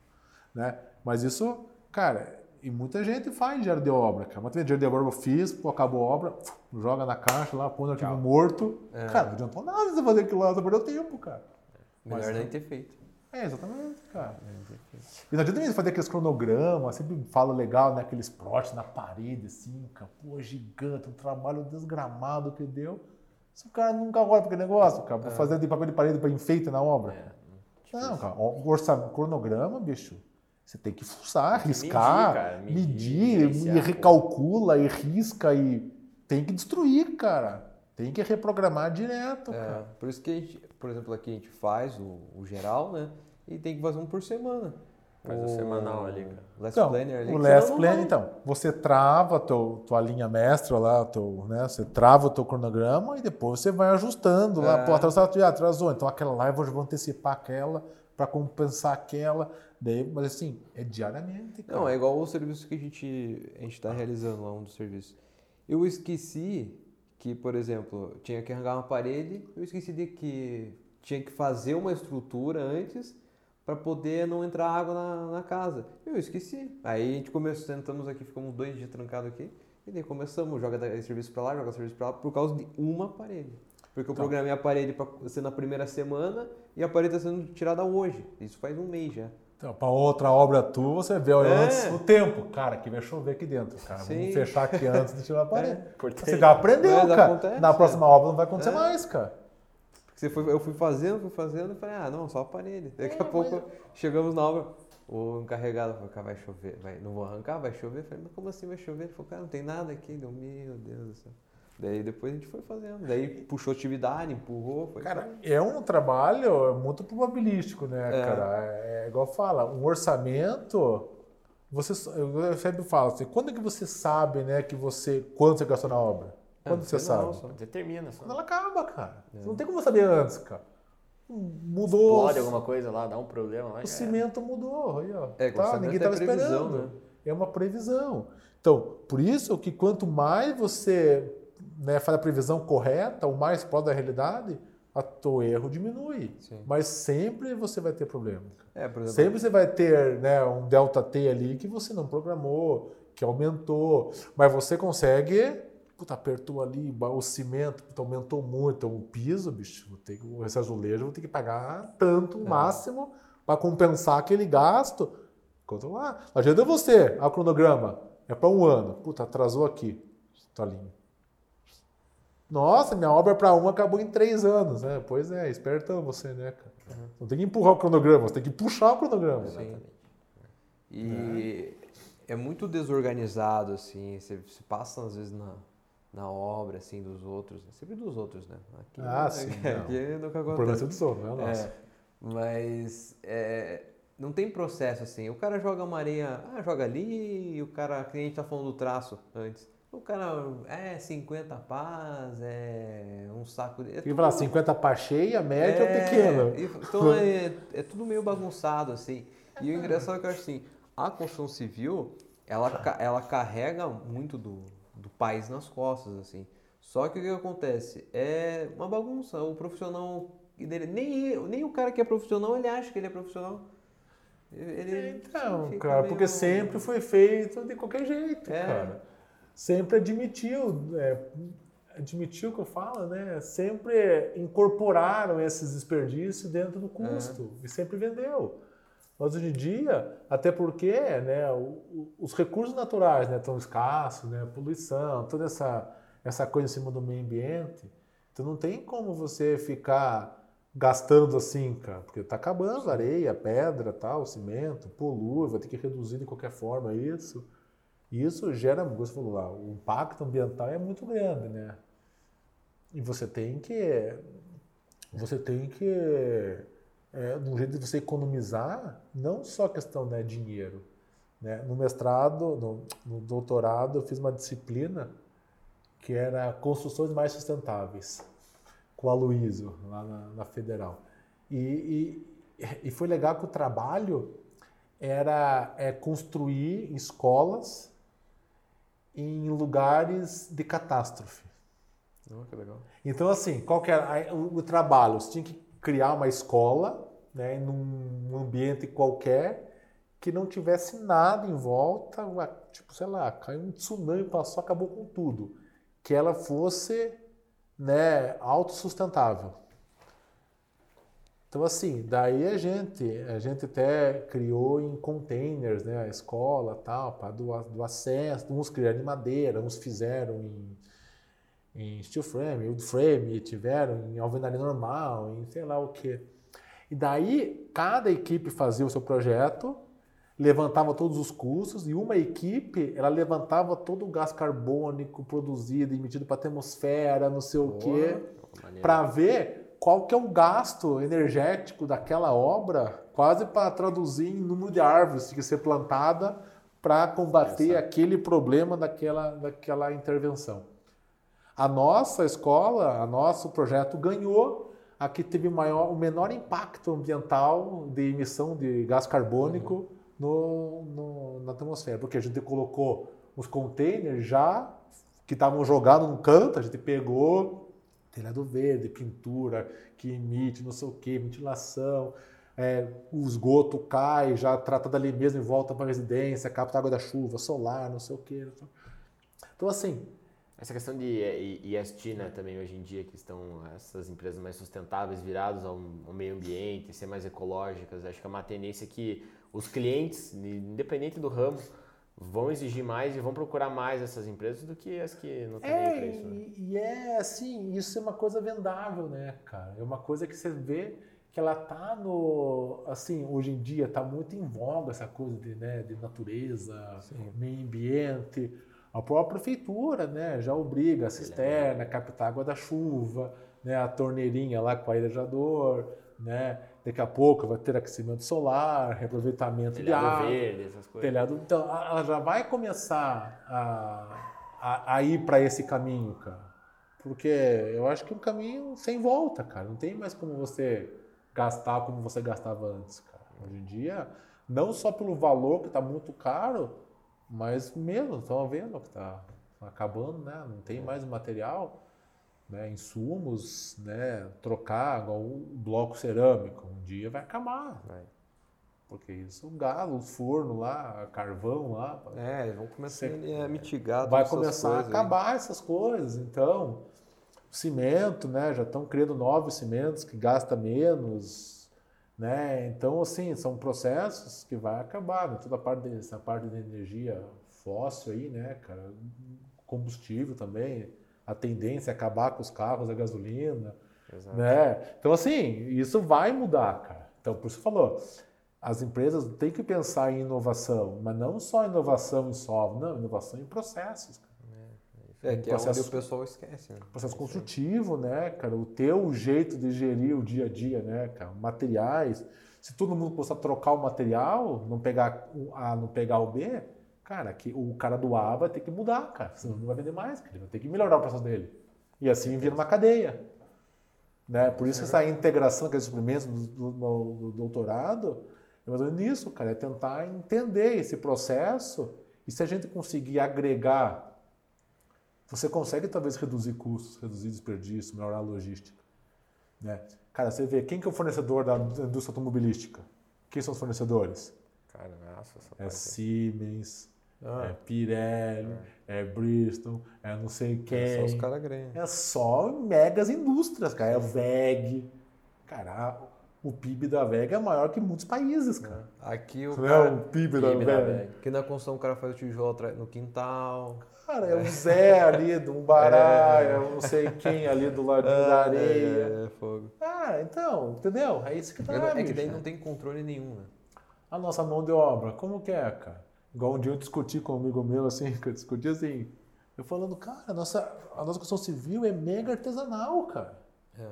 Speaker 3: Né? Mas isso, cara, e muita gente faz diário de obra, cara. Gente diário de obra eu fiz, pô, acabou a obra, joga na caixa lá, põe no arquivo morto. É. Cara, não adiantou nada você fazer aquilo lá, você perdeu tempo, cara.
Speaker 1: Melhor nem ter feito.
Speaker 3: É, exatamente, cara. E não adianta mesmo fazer aqueles cronogramas, sempre fala legal, né? Aqueles protes na parede, assim, cara. Pô, gigante, um trabalho desgramado que deu. Se o cara nunca olha para aquele negócio, cara, é. fazer de papel de parede para enfeite na obra. É. Não, cara, o orçamento, cronograma, bicho, você tem que fuçar, arriscar, medir, cara, medir, medir e recalcula, e risca e tem que destruir, cara. Tem que reprogramar direto, é, cara.
Speaker 1: Por isso que, a gente, por exemplo, aqui a gente faz o, o geral, né? E tem que fazer um por semana.
Speaker 2: Faz o semanal ali, cara.
Speaker 3: Last então, Planner ali. O Last Planner, então, você trava a teu, tua linha mestra lá, teu, né? Você trava o teu cronograma e depois você vai ajustando lá. É. Pô, atrasou, atrasou. Então aquela lá eu vou antecipar aquela para compensar aquela. Daí, mas assim, é diariamente.
Speaker 1: Cara. Não, é igual o serviço que a gente a está realizando lá, um dos serviços. Eu esqueci que, por exemplo, tinha que arrancar uma parede, eu esqueci de que tinha que fazer uma estrutura antes para poder não entrar água na, na, casa. Eu esqueci. Aí a gente começou, sentamos aqui, ficamos dois dias trancados aqui, e daí começamos, joga serviço para lá, joga serviço para lá, por causa de uma parede. Porque eu então. programei a parede para ser na primeira semana e a parede está sendo tirada hoje. Isso faz um mês já.
Speaker 3: Então, para outra obra tua, você vê é. antes o tempo. Cara, que vai chover aqui dentro, cara. Sim. Vamos fechar aqui antes de tirar a parede. É. Você já aprendeu, Mas cara. Acontece, Na próxima é. obra não vai acontecer é. mais, cara.
Speaker 1: Porque foi, eu fui fazendo, fui fazendo e falei, ah, não, só a parede. Daqui a é, pouco mas... chegamos na obra. O encarregado falou, cara, vai chover. Vai, não vou arrancar, vai chover. Eu falei, mas como assim vai chover? Ele falou, cara, não tem nada aqui. Deu, meu Deus do céu. Daí depois a gente foi fazendo. Daí puxou atividade, empurrou. Foi
Speaker 3: cara, é um trabalho muito probabilístico, né, é. cara? É, é igual fala, um orçamento. Você, eu sempre falo assim, quando é que você sabe, né, que você. Quanto você gastou na obra? É, quando você sabe? Não,
Speaker 2: só determina. Só.
Speaker 3: Quando ela acaba, cara. É. Não tem como saber antes, cara. Mudou.
Speaker 2: Explode alguma coisa lá, dá um problema lá.
Speaker 3: O cimento mudou, aí, ó.
Speaker 1: É, tá, ninguém estava é esperando.
Speaker 3: Né? É uma previsão. Então, por isso que quanto mais você né, faz a previsão correta, o mais próximo da realidade, a teu erro diminui. Sim. Mas sempre você vai ter problema. É, exemplo, sempre você vai ter né, um delta T ali que você não programou, que aumentou, mas você consegue puta, apertou ali o cimento, puta, aumentou muito o piso, bicho, vou ter, esse azulejo vou ter que pagar tanto, o é. máximo, para compensar aquele gasto. Enquanto lá, ajuda você, a cronograma, é para um ano, puta, atrasou aqui, tá linha. Nossa, minha obra para uma acabou em três anos, né? Pois é, espertão você, né, cara? Uhum. Não tem que empurrar o cronograma, você tem que puxar o cronograma. Sim.
Speaker 1: E é. é muito desorganizado, assim, você, você passa às vezes na, na obra, assim, dos outros, né? sempre dos outros, né?
Speaker 3: Aqui, ah, sim. Aqui
Speaker 1: não. nunca acontece. O
Speaker 3: problema é dos outros, não é
Speaker 1: nosso. É, mas é, não tem processo assim. O cara joga uma areia, ah, joga ali, e o cara, que a gente tá falando do traço antes. O cara é 50 pás, é um saco de. É
Speaker 3: tudo... falar 50 pá cheia, média é, ou pequena?
Speaker 1: Então é, é tudo meio bagunçado, assim. E o engraçado é que eu acho assim, a construção civil, ela, ela carrega muito do, do país nas costas, assim. Só que o que acontece? É uma bagunça. O profissional dele, nem, nem o cara que é profissional, ele acha que ele é profissional.
Speaker 3: Ele, então, cara, meio... porque sempre foi feito de qualquer jeito, é. cara sempre admitiu, é, admitiu que eu falo, né? Sempre incorporaram esses desperdícios dentro do custo é. e sempre vendeu. Mas hoje em dia, até porque né, os recursos naturais né, estão escassos, né, poluição, toda essa, essa coisa em cima do meio ambiente, então não tem como você ficar gastando assim, cara, porque está acabando a areia, pedra, tal, o cimento, polui, vai ter que reduzir de qualquer forma isso. Isso gera, você falou lá, o impacto ambiental é muito grande, né? E você tem que. Você tem que. É, um jeito de você economizar, não só questão né, dinheiro. Né? No mestrado, no, no doutorado, eu fiz uma disciplina que era construções mais sustentáveis, com a Luísio, lá na, na Federal. E, e, e, foi legal que o trabalho era é, construir escolas em lugares de catástrofe.
Speaker 1: Oh, que legal.
Speaker 3: Então, assim, qual que era o, o trabalho? Você tinha que criar uma escola né, num ambiente qualquer que não tivesse nada em volta, tipo, sei lá, caiu um tsunami, passou, acabou com tudo. Que ela fosse né, autossustentável. Então, assim, daí a gente, a gente até criou em containers, né, a escola tal, para do, do acesso, uns criaram em madeira, uns fizeram em, em steel frame, wood frame, tiveram em alvenaria normal, em sei lá o que. E daí, cada equipe fazia o seu projeto, levantava todos os custos, e uma equipe, ela levantava todo o gás carbônico produzido, emitido para a atmosfera, não sei o quê, para ver qual que é o gasto energético daquela obra, quase para traduzir em número de árvores que ser plantada para combater aquele problema daquela, daquela intervenção. A nossa escola, o nosso projeto ganhou a que teve maior, o menor impacto ambiental de emissão de gás carbônico uhum. no, no, na atmosfera, porque a gente colocou os containers já que estavam jogados num canto, a gente pegou telhado verde, pintura que emite não sei o que, ventilação, é, o esgoto cai, já trata dali mesmo e volta para a residência, capta água da chuva, solar, não sei o que. Então, assim,
Speaker 2: essa questão de ESG, né, também hoje em dia, que estão essas empresas mais sustentáveis, viradas ao, ao, meio ambiente, ser mais ecológicas, acho que é uma tendência que os clientes, independente do ramo, vão exigir mais e vão procurar mais essas empresas do que as que não têm
Speaker 3: é, isso. Né? E, é assim, isso é uma coisa vendável, né, cara? É uma coisa que você vê que ela tá no assim hoje em dia tá muito em voga essa coisa de, né, de natureza Sim. meio ambiente a própria prefeitura né, já obriga a cisterna, a captar água da chuva, né, a torneirinha lá com aerejador, né, daqui a pouco vai ter aquecimento solar, reaproveitamento telhado de água. Verde, essas coisas. Telhado, então, ela já vai começar a, a, a ir para esse caminho, cara. Porque eu acho que é um caminho sem volta, cara. Não tem mais como você gastar como você gastava antes, cara. Hoje em dia, não só pelo valor que está muito caro, mas mesmo, estão vendo que está acabando, né? Não tem mais material, né? insumos, né? Trocar igual o bloco cerâmico. Um dia vai acabar. Vai. Porque isso, o galo, o forno lá, carvão lá.
Speaker 1: É, vão começar a mitigar.
Speaker 3: Vai começar a acabar essas coisas. Então, cimento, né? Já estão criando novos cimentos que gastam menos, né? Então, assim, são processos que vai acabar, né? toda a parte dessa parte de energia fóssil aí, né, cara, combustível também, a tendência é acabar com os carros a gasolina, Exato. né? Então, assim, isso vai mudar, cara. Então, por isso falou, as empresas têm que pensar em inovação, mas não só inovação em software, não, inovação em processos.
Speaker 1: É, que processo, é onde o pessoal esquece. Né?
Speaker 3: Processo construtivo, né, cara? O teu jeito de gerir o dia a dia, né, cara? Materiais. Se todo mundo começar a trocar o material, não pegar o A, não pegar o B, cara, que o cara do A vai ter que mudar, cara. Senão não vai vender mais. Ele vai ter que melhorar o processo dele. E assim vira uma cadeia. Né? Por isso essa integração com esses suplementos do, do, do doutorado é mais ou menos nisso, cara. É tentar entender esse processo e se a gente conseguir agregar você consegue talvez reduzir custos, reduzir desperdício, melhorar a logística. Né? Cara, você vê quem que é o fornecedor da indústria automobilística? Quem são os fornecedores?
Speaker 2: Cara, nossa,
Speaker 3: é Siemens, ah. é Pirelli, é. é. Bristol, é não sei quem. É
Speaker 1: só os caras grandes.
Speaker 3: É só megas indústrias, cara. É VEG. Cara, o PIB da VEG é maior que muitos países, cara.
Speaker 1: Aqui o,
Speaker 3: cara, é o PIB, PIB da, da VEG.
Speaker 1: Aqui na construção o cara faz o tijolo no quintal.
Speaker 3: Cara, é o Zé ali do Umbará, é, é não sei quem ali do lado é, da areia.
Speaker 1: É, é, fogo.
Speaker 3: Ah, então, entendeu? É isso que tá É,
Speaker 1: é que daí não tem controle nenhum, né?
Speaker 3: A nossa mão de obra, como que é, cara? Igual um dia eu discuti com um amigo meu, assim, que eu discuti assim, eu falando, cara, a nossa, a nossa construção civil é mega artesanal, cara. É.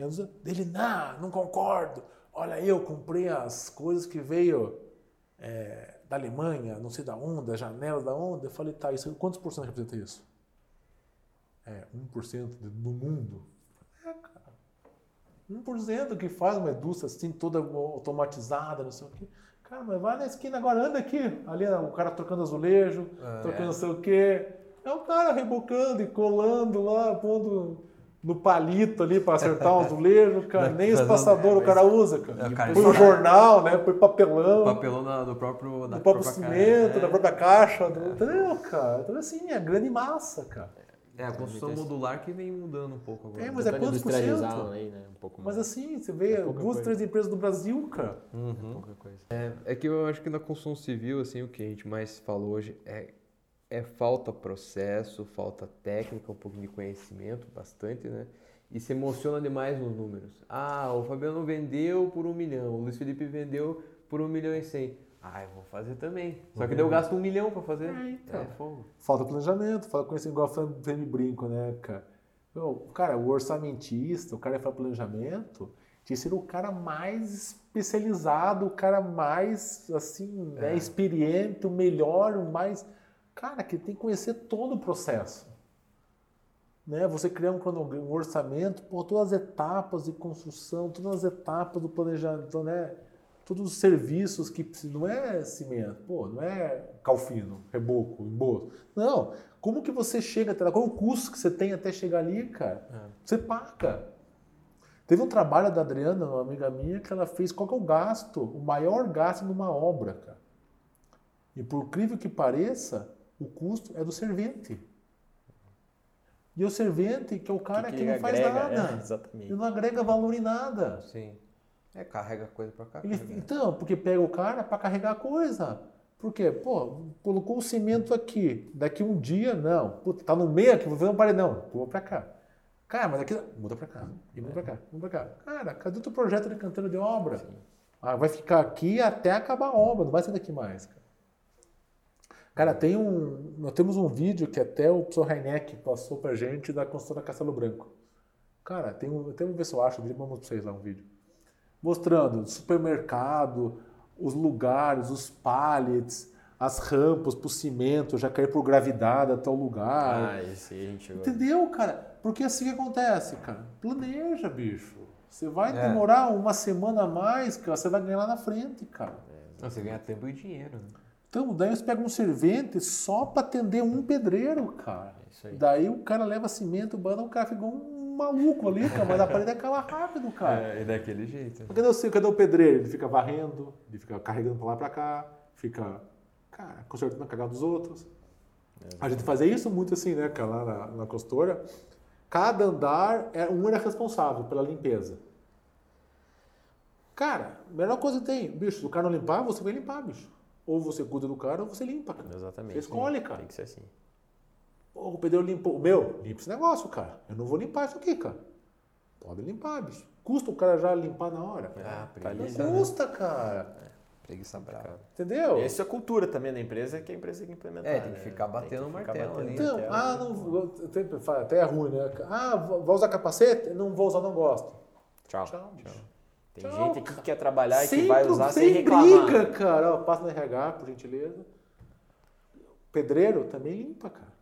Speaker 3: E eu dele, não, não concordo. Olha, eu comprei as coisas que veio... É, da Alemanha, não sei da onda, janelas da onda. Eu falei, tá, isso, quantos por cento representa isso? É, 1% do mundo. É, cara. 1% que faz uma indústria assim, toda automatizada, não sei o quê. Cara, mas vai na esquina agora, anda aqui. Ali o cara trocando azulejo, é. trocando não sei o quê. É o cara rebocando e colando lá, pondo no palito ali para acertar o azulejo, cara. Nem espaçador o cara usa, cara. É, cara põe o jornal, né? Põe papelão.
Speaker 1: Papelão do próprio.
Speaker 3: Da do próprio cimento, da própria caixa. Do... Entendeu, cara? Então, assim, é grande massa, cara.
Speaker 1: É, a construção modular que vem mudando um pouco agora.
Speaker 3: É, mas é quantos por cento? Aí, né? um pouco mais. Mas assim, você vê é duas, três empresas do Brasil, cara.
Speaker 1: Uhum. É, é, é, que eu acho que na construção civil, assim, o que a gente mais falou hoje é é falta processo, falta técnica, um pouco de conhecimento, bastante, né? E se emociona demais nos números. Ah, o Fabiano vendeu por um milhão, o Luiz Felipe vendeu por um milhão e cem. Ah, eu vou fazer também. Só que daí eu gasto um milhão para fazer. É, então. É
Speaker 3: fogo. Falta planejamento, falta conhecimento, igual eu falei, brinco, né, cara? cara, o orçamentista, o cara que faz planejamento, tinha sido o cara mais especializado, o cara mais, assim, né, é. né, experiente, o melhor, o mais... Cara, que tem que conhecer todo o processo. Né? Você criar um, um orçamento, por todas as etapas de construção, todas as etapas do planejamento, né? Todos os serviços que não é cimento, pô, não é calfino, reboco, emboço. Não, como que você chega até lá? Qual é o custo que você tem até chegar ali, cara? É. Você paga. Teve um trabalho da Adriana, uma amiga minha, que ela fez qual que é o gasto, o maior gasto numa obra, cara. E por incrível que pareça, o custo é do servente. E o servente, que é o cara que, que, que não agrega, faz nada. É, exatamente. Ele não agrega valor em nada.
Speaker 1: Sim. É, carrega coisa para cá.
Speaker 3: Ele, então, porque pega o cara para carregar a coisa. Por quê? Pô, colocou o cimento aqui. Daqui um dia, não. Puta, tá no meio aqui, vou fazer um paredão. Vou pra cá. Cara, mas daqui. Muda pra cá. E muda pra cá. Muda pra cá. Cara, cadê o teu projeto de cantando de obra? Ah, vai ficar aqui até acabar a obra, não vai sair daqui mais. Cara, cara tem um. Nós temos um vídeo que até o professor Heineck passou pra gente da construção da Castelo Branco. Cara, tem um. Até vou ver se eu acho, vamos pra vocês lá um vídeo. Mostrando supermercado, os lugares, os pallets, as rampas para o cimento já cair por gravidade até o lugar.
Speaker 2: Ah, esse aí a gente.
Speaker 3: Entendeu, cara? Porque assim que acontece, cara. Planeja, bicho. Você vai é. demorar uma semana a mais, cara, você vai ganhar lá na frente, cara.
Speaker 1: É, você ganha tempo e dinheiro. Né?
Speaker 3: Então, daí você pega um servente só para atender um pedreiro, cara. É daí o cara leva cimento, banda, o cara fica um maluco ali, cara, mas a parede é cala rápido, cara.
Speaker 1: É, é daquele jeito.
Speaker 3: Cadê o, cadê o pedreiro? Ele fica varrendo, ele fica carregando pra lá pra cá, fica, cara, consertando a cagada dos outros. É, a gente fazia isso muito assim, né, cara, lá na, na costura. Cada andar, é, um era responsável pela limpeza. Cara, a melhor coisa que tem, bicho, se o cara não limpar, você vai limpar, bicho. Ou você cuida do cara ou você limpa, cara.
Speaker 2: Exatamente.
Speaker 3: Você escolhe, cara.
Speaker 2: Tem que ser assim.
Speaker 3: O pedreiro limpou. Meu, limpa esse negócio, cara. Eu não vou limpar isso aqui, cara. Pode limpar, bicho. Custa o cara já limpar na hora?
Speaker 1: Ah,
Speaker 3: tá ali, não custa, cara.
Speaker 1: É, preguiça brava.
Speaker 3: Entendeu?
Speaker 2: Essa é a cultura também da empresa, que a empresa tem que implementar.
Speaker 1: É, tem que né? ficar batendo o martelo ali.
Speaker 3: Então, ah, não, até é ruim, né? Ah, vai usar capacete? Não vou usar, não gosto.
Speaker 2: Tchau. Tchau, Tchau. Tem Tchau, gente aqui que quer trabalhar e que vai usar sem reclamar.
Speaker 3: briga, cara. Ó, passa no RH, por gentileza. Pedreiro também limpa, cara.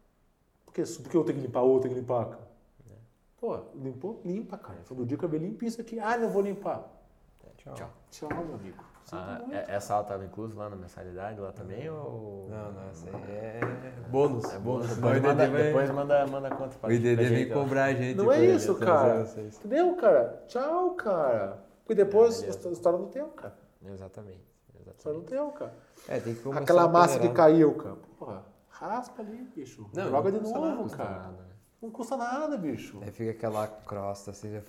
Speaker 3: Por que, porque eu tenho que limpar, ou eu tenho que limpar, cara? Pô, limpou? Limpa, cara. Todo dia o cabelo limpa isso aqui. Ah, não vou limpar.
Speaker 2: Tchau. Tchau,
Speaker 3: Tchau meu amigo.
Speaker 2: Ah, é, essa aula estava inclusa lá na mensalidade lá também? Ou...
Speaker 1: Não, não, essa aí é bônus.
Speaker 2: É bônus. Depois, manda, vai... depois manda, manda conta
Speaker 1: pra O IDD vem cobrar a gente.
Speaker 3: Não é isso, cara. Entendeu, cara? Tchau, cara. Porque depois é, a história não tem, cara.
Speaker 2: Exatamente. Exatamente.
Speaker 3: História não tem, cara.
Speaker 1: É, tem que
Speaker 3: Aquela massa que caiu, cara. Porra, raspa ali, bicho. Não, Joga não de novo, nada, cara. Nada, né? Não custa nada, bicho.
Speaker 1: Aí fica aquela crosta, assim, já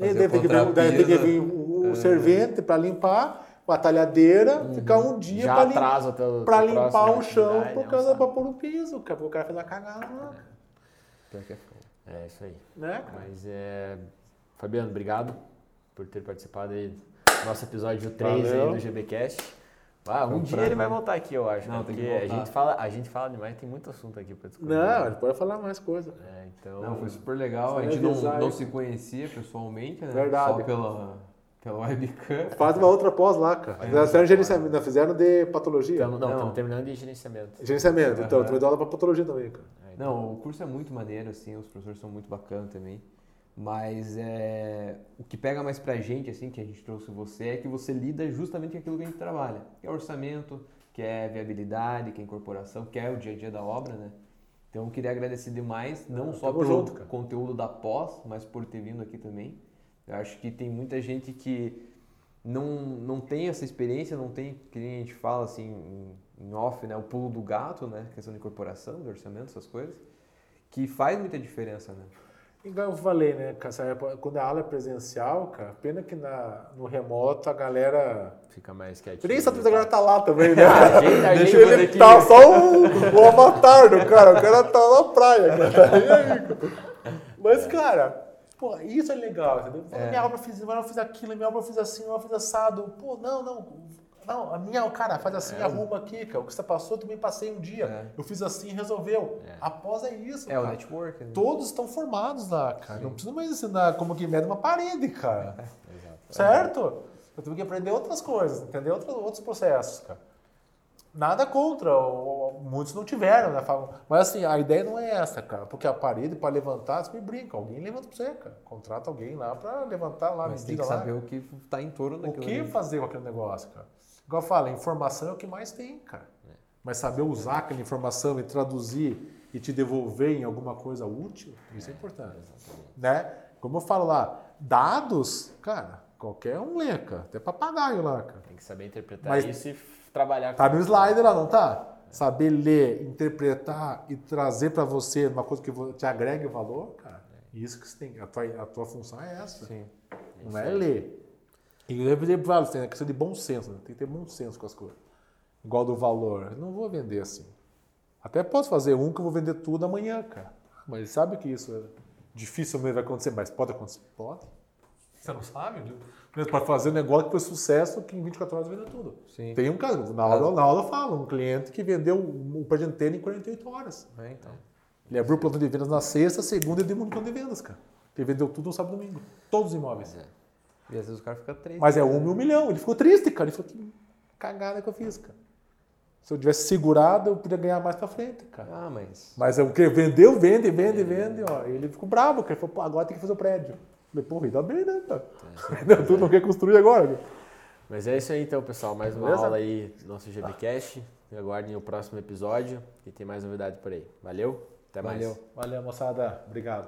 Speaker 3: o daí tem que vir o, o é. servente para limpar, a talhadeira, uhum. ficar um dia
Speaker 2: para lim
Speaker 3: pra limpar o chão por causa para pôr o piso, porque o cara fez uma cagada lá.
Speaker 2: É. é, é isso aí.
Speaker 3: Né,
Speaker 2: Mas é. Fabiano, obrigado por ter participado aí do nosso episódio 3 aí do GBcast. Ah, um dia ele vai voltar aqui, eu acho. Não, né? porque a gente, fala, a gente fala demais, tem muito assunto aqui para discutir.
Speaker 3: Não, ele pode falar mais coisa.
Speaker 2: É, então...
Speaker 1: Não, foi super legal. A gente não, não se conhecia pessoalmente, né?
Speaker 3: Verdade.
Speaker 1: Só pela, pela webcam.
Speaker 3: Faz uma outra pós lá, cara. É, nós gerenciamento, fizeram de patologia.
Speaker 2: Tamo, não, estamos terminando de gerenciamento.
Speaker 3: Gerenciamento, então, eu também dou aula para patologia também, cara.
Speaker 1: É, então... Não, o curso é muito maneiro, assim, os professores são muito bacanas também. Mas é, o que pega mais pra gente, assim, que a gente trouxe você, é que você lida justamente com aquilo que a gente trabalha. Que é orçamento, que é viabilidade, que é incorporação, que é o dia a dia da obra, né? Então eu queria agradecer demais, não só pelo junto, conteúdo da pós, mas por ter vindo aqui também. Eu acho que tem muita gente que não, não tem essa experiência, não tem, que a gente fala assim em off, né? O pulo do gato, né? Questão de incorporação, de orçamento, essas coisas, que faz muita diferença, né?
Speaker 3: Igual eu falei, né, quando a aula é presencial, cara, pena que na, no remoto a galera.
Speaker 2: Fica mais quietinho.
Speaker 3: Nem sabe se a galera tá lá também, né? a gente, a gente ele tá só o, o avatar do cara, o cara tá na praia, cara. Mas, cara, pô, isso é legal, entendeu? É. Minha obra eu fiz, minha obra eu fiz aquilo, minha obra eu fiz assim, minha obra eu fiz assado. Pô, não, não, não, a minha, cara, faz assim, é. arruma aqui, cara. O que você passou, eu também passei um dia. É. Eu fiz assim e resolveu. É. Após é isso.
Speaker 1: É cara. o network. Né?
Speaker 3: Todos estão formados lá, cara. Sim. Não precisa mais ensinar como que mede uma parede, cara. certo? Eu tive que aprender outras coisas, entender outros, outros processos, cara. Nada contra, muitos não tiveram, né? Mas assim, a ideia não é essa, cara. Porque a parede, para levantar, você me brinca. Alguém levanta pra você, cara. Contrata alguém lá para levantar lá,
Speaker 1: Mas tem que saber o que está em torno
Speaker 3: daquilo. O que ali. fazer com aquele negócio, cara. Igual eu falo, informação é o que mais tem, cara. É. Mas saber usar aquela informação e traduzir e te devolver em alguma coisa útil, isso é, é importante. Né? Como eu falo lá, dados, cara, qualquer um lê, cara. Até papagaio lá, cara.
Speaker 2: Tem que saber interpretar Mas isso e trabalhar
Speaker 3: com Tá no slide lá, não tá? Saber ler, interpretar e trazer para você uma coisa que te agregue valor, cara. É. Isso que você tem. A tua, a tua função é essa. Sim. Não é ler. E eu sempre falo, tem a questão de bom senso, né? tem que ter bom senso com as coisas. Igual do valor. Eu não vou vender assim. Até posso fazer um que eu vou vender tudo amanhã, cara. Mas sabe que isso é dificilmente vai acontecer, mas pode acontecer? Pode. Você não sabe? Mesmo para fazer um negócio que foi sucesso, que em 24 horas vende tudo. Sim. Tem um caso, na aula, na aula eu falo, um cliente que vendeu o presenteiro em 48 horas. É, então. Ele abriu o plano de vendas na sexta, segunda e deu um plano de vendas, cara. Ele vendeu tudo no sábado e domingo. Todos os imóveis. É.
Speaker 1: E às vezes o cara fica triste.
Speaker 3: Mas é um mil milhão. Ele ficou triste, cara. Ele falou, que cagada que eu fiz, cara. Se eu tivesse segurado, eu podia ganhar mais pra frente, cara.
Speaker 1: Ah, mas.
Speaker 3: Mas é o que? Vendeu, vende, vende, é. vende, ó. Ele ficou bravo, cara. Ele falou, pô, agora tem que fazer o prédio. Eu falei, pô, ainda bem, né, cara? É, tu não quer construir agora, cara.
Speaker 2: Mas é isso aí então, pessoal. Mais uma Beleza? aula aí do nosso GBcast. Aguardem o próximo episódio e tem mais novidade por aí. Valeu, até mais.
Speaker 3: Valeu, valeu moçada. Obrigado.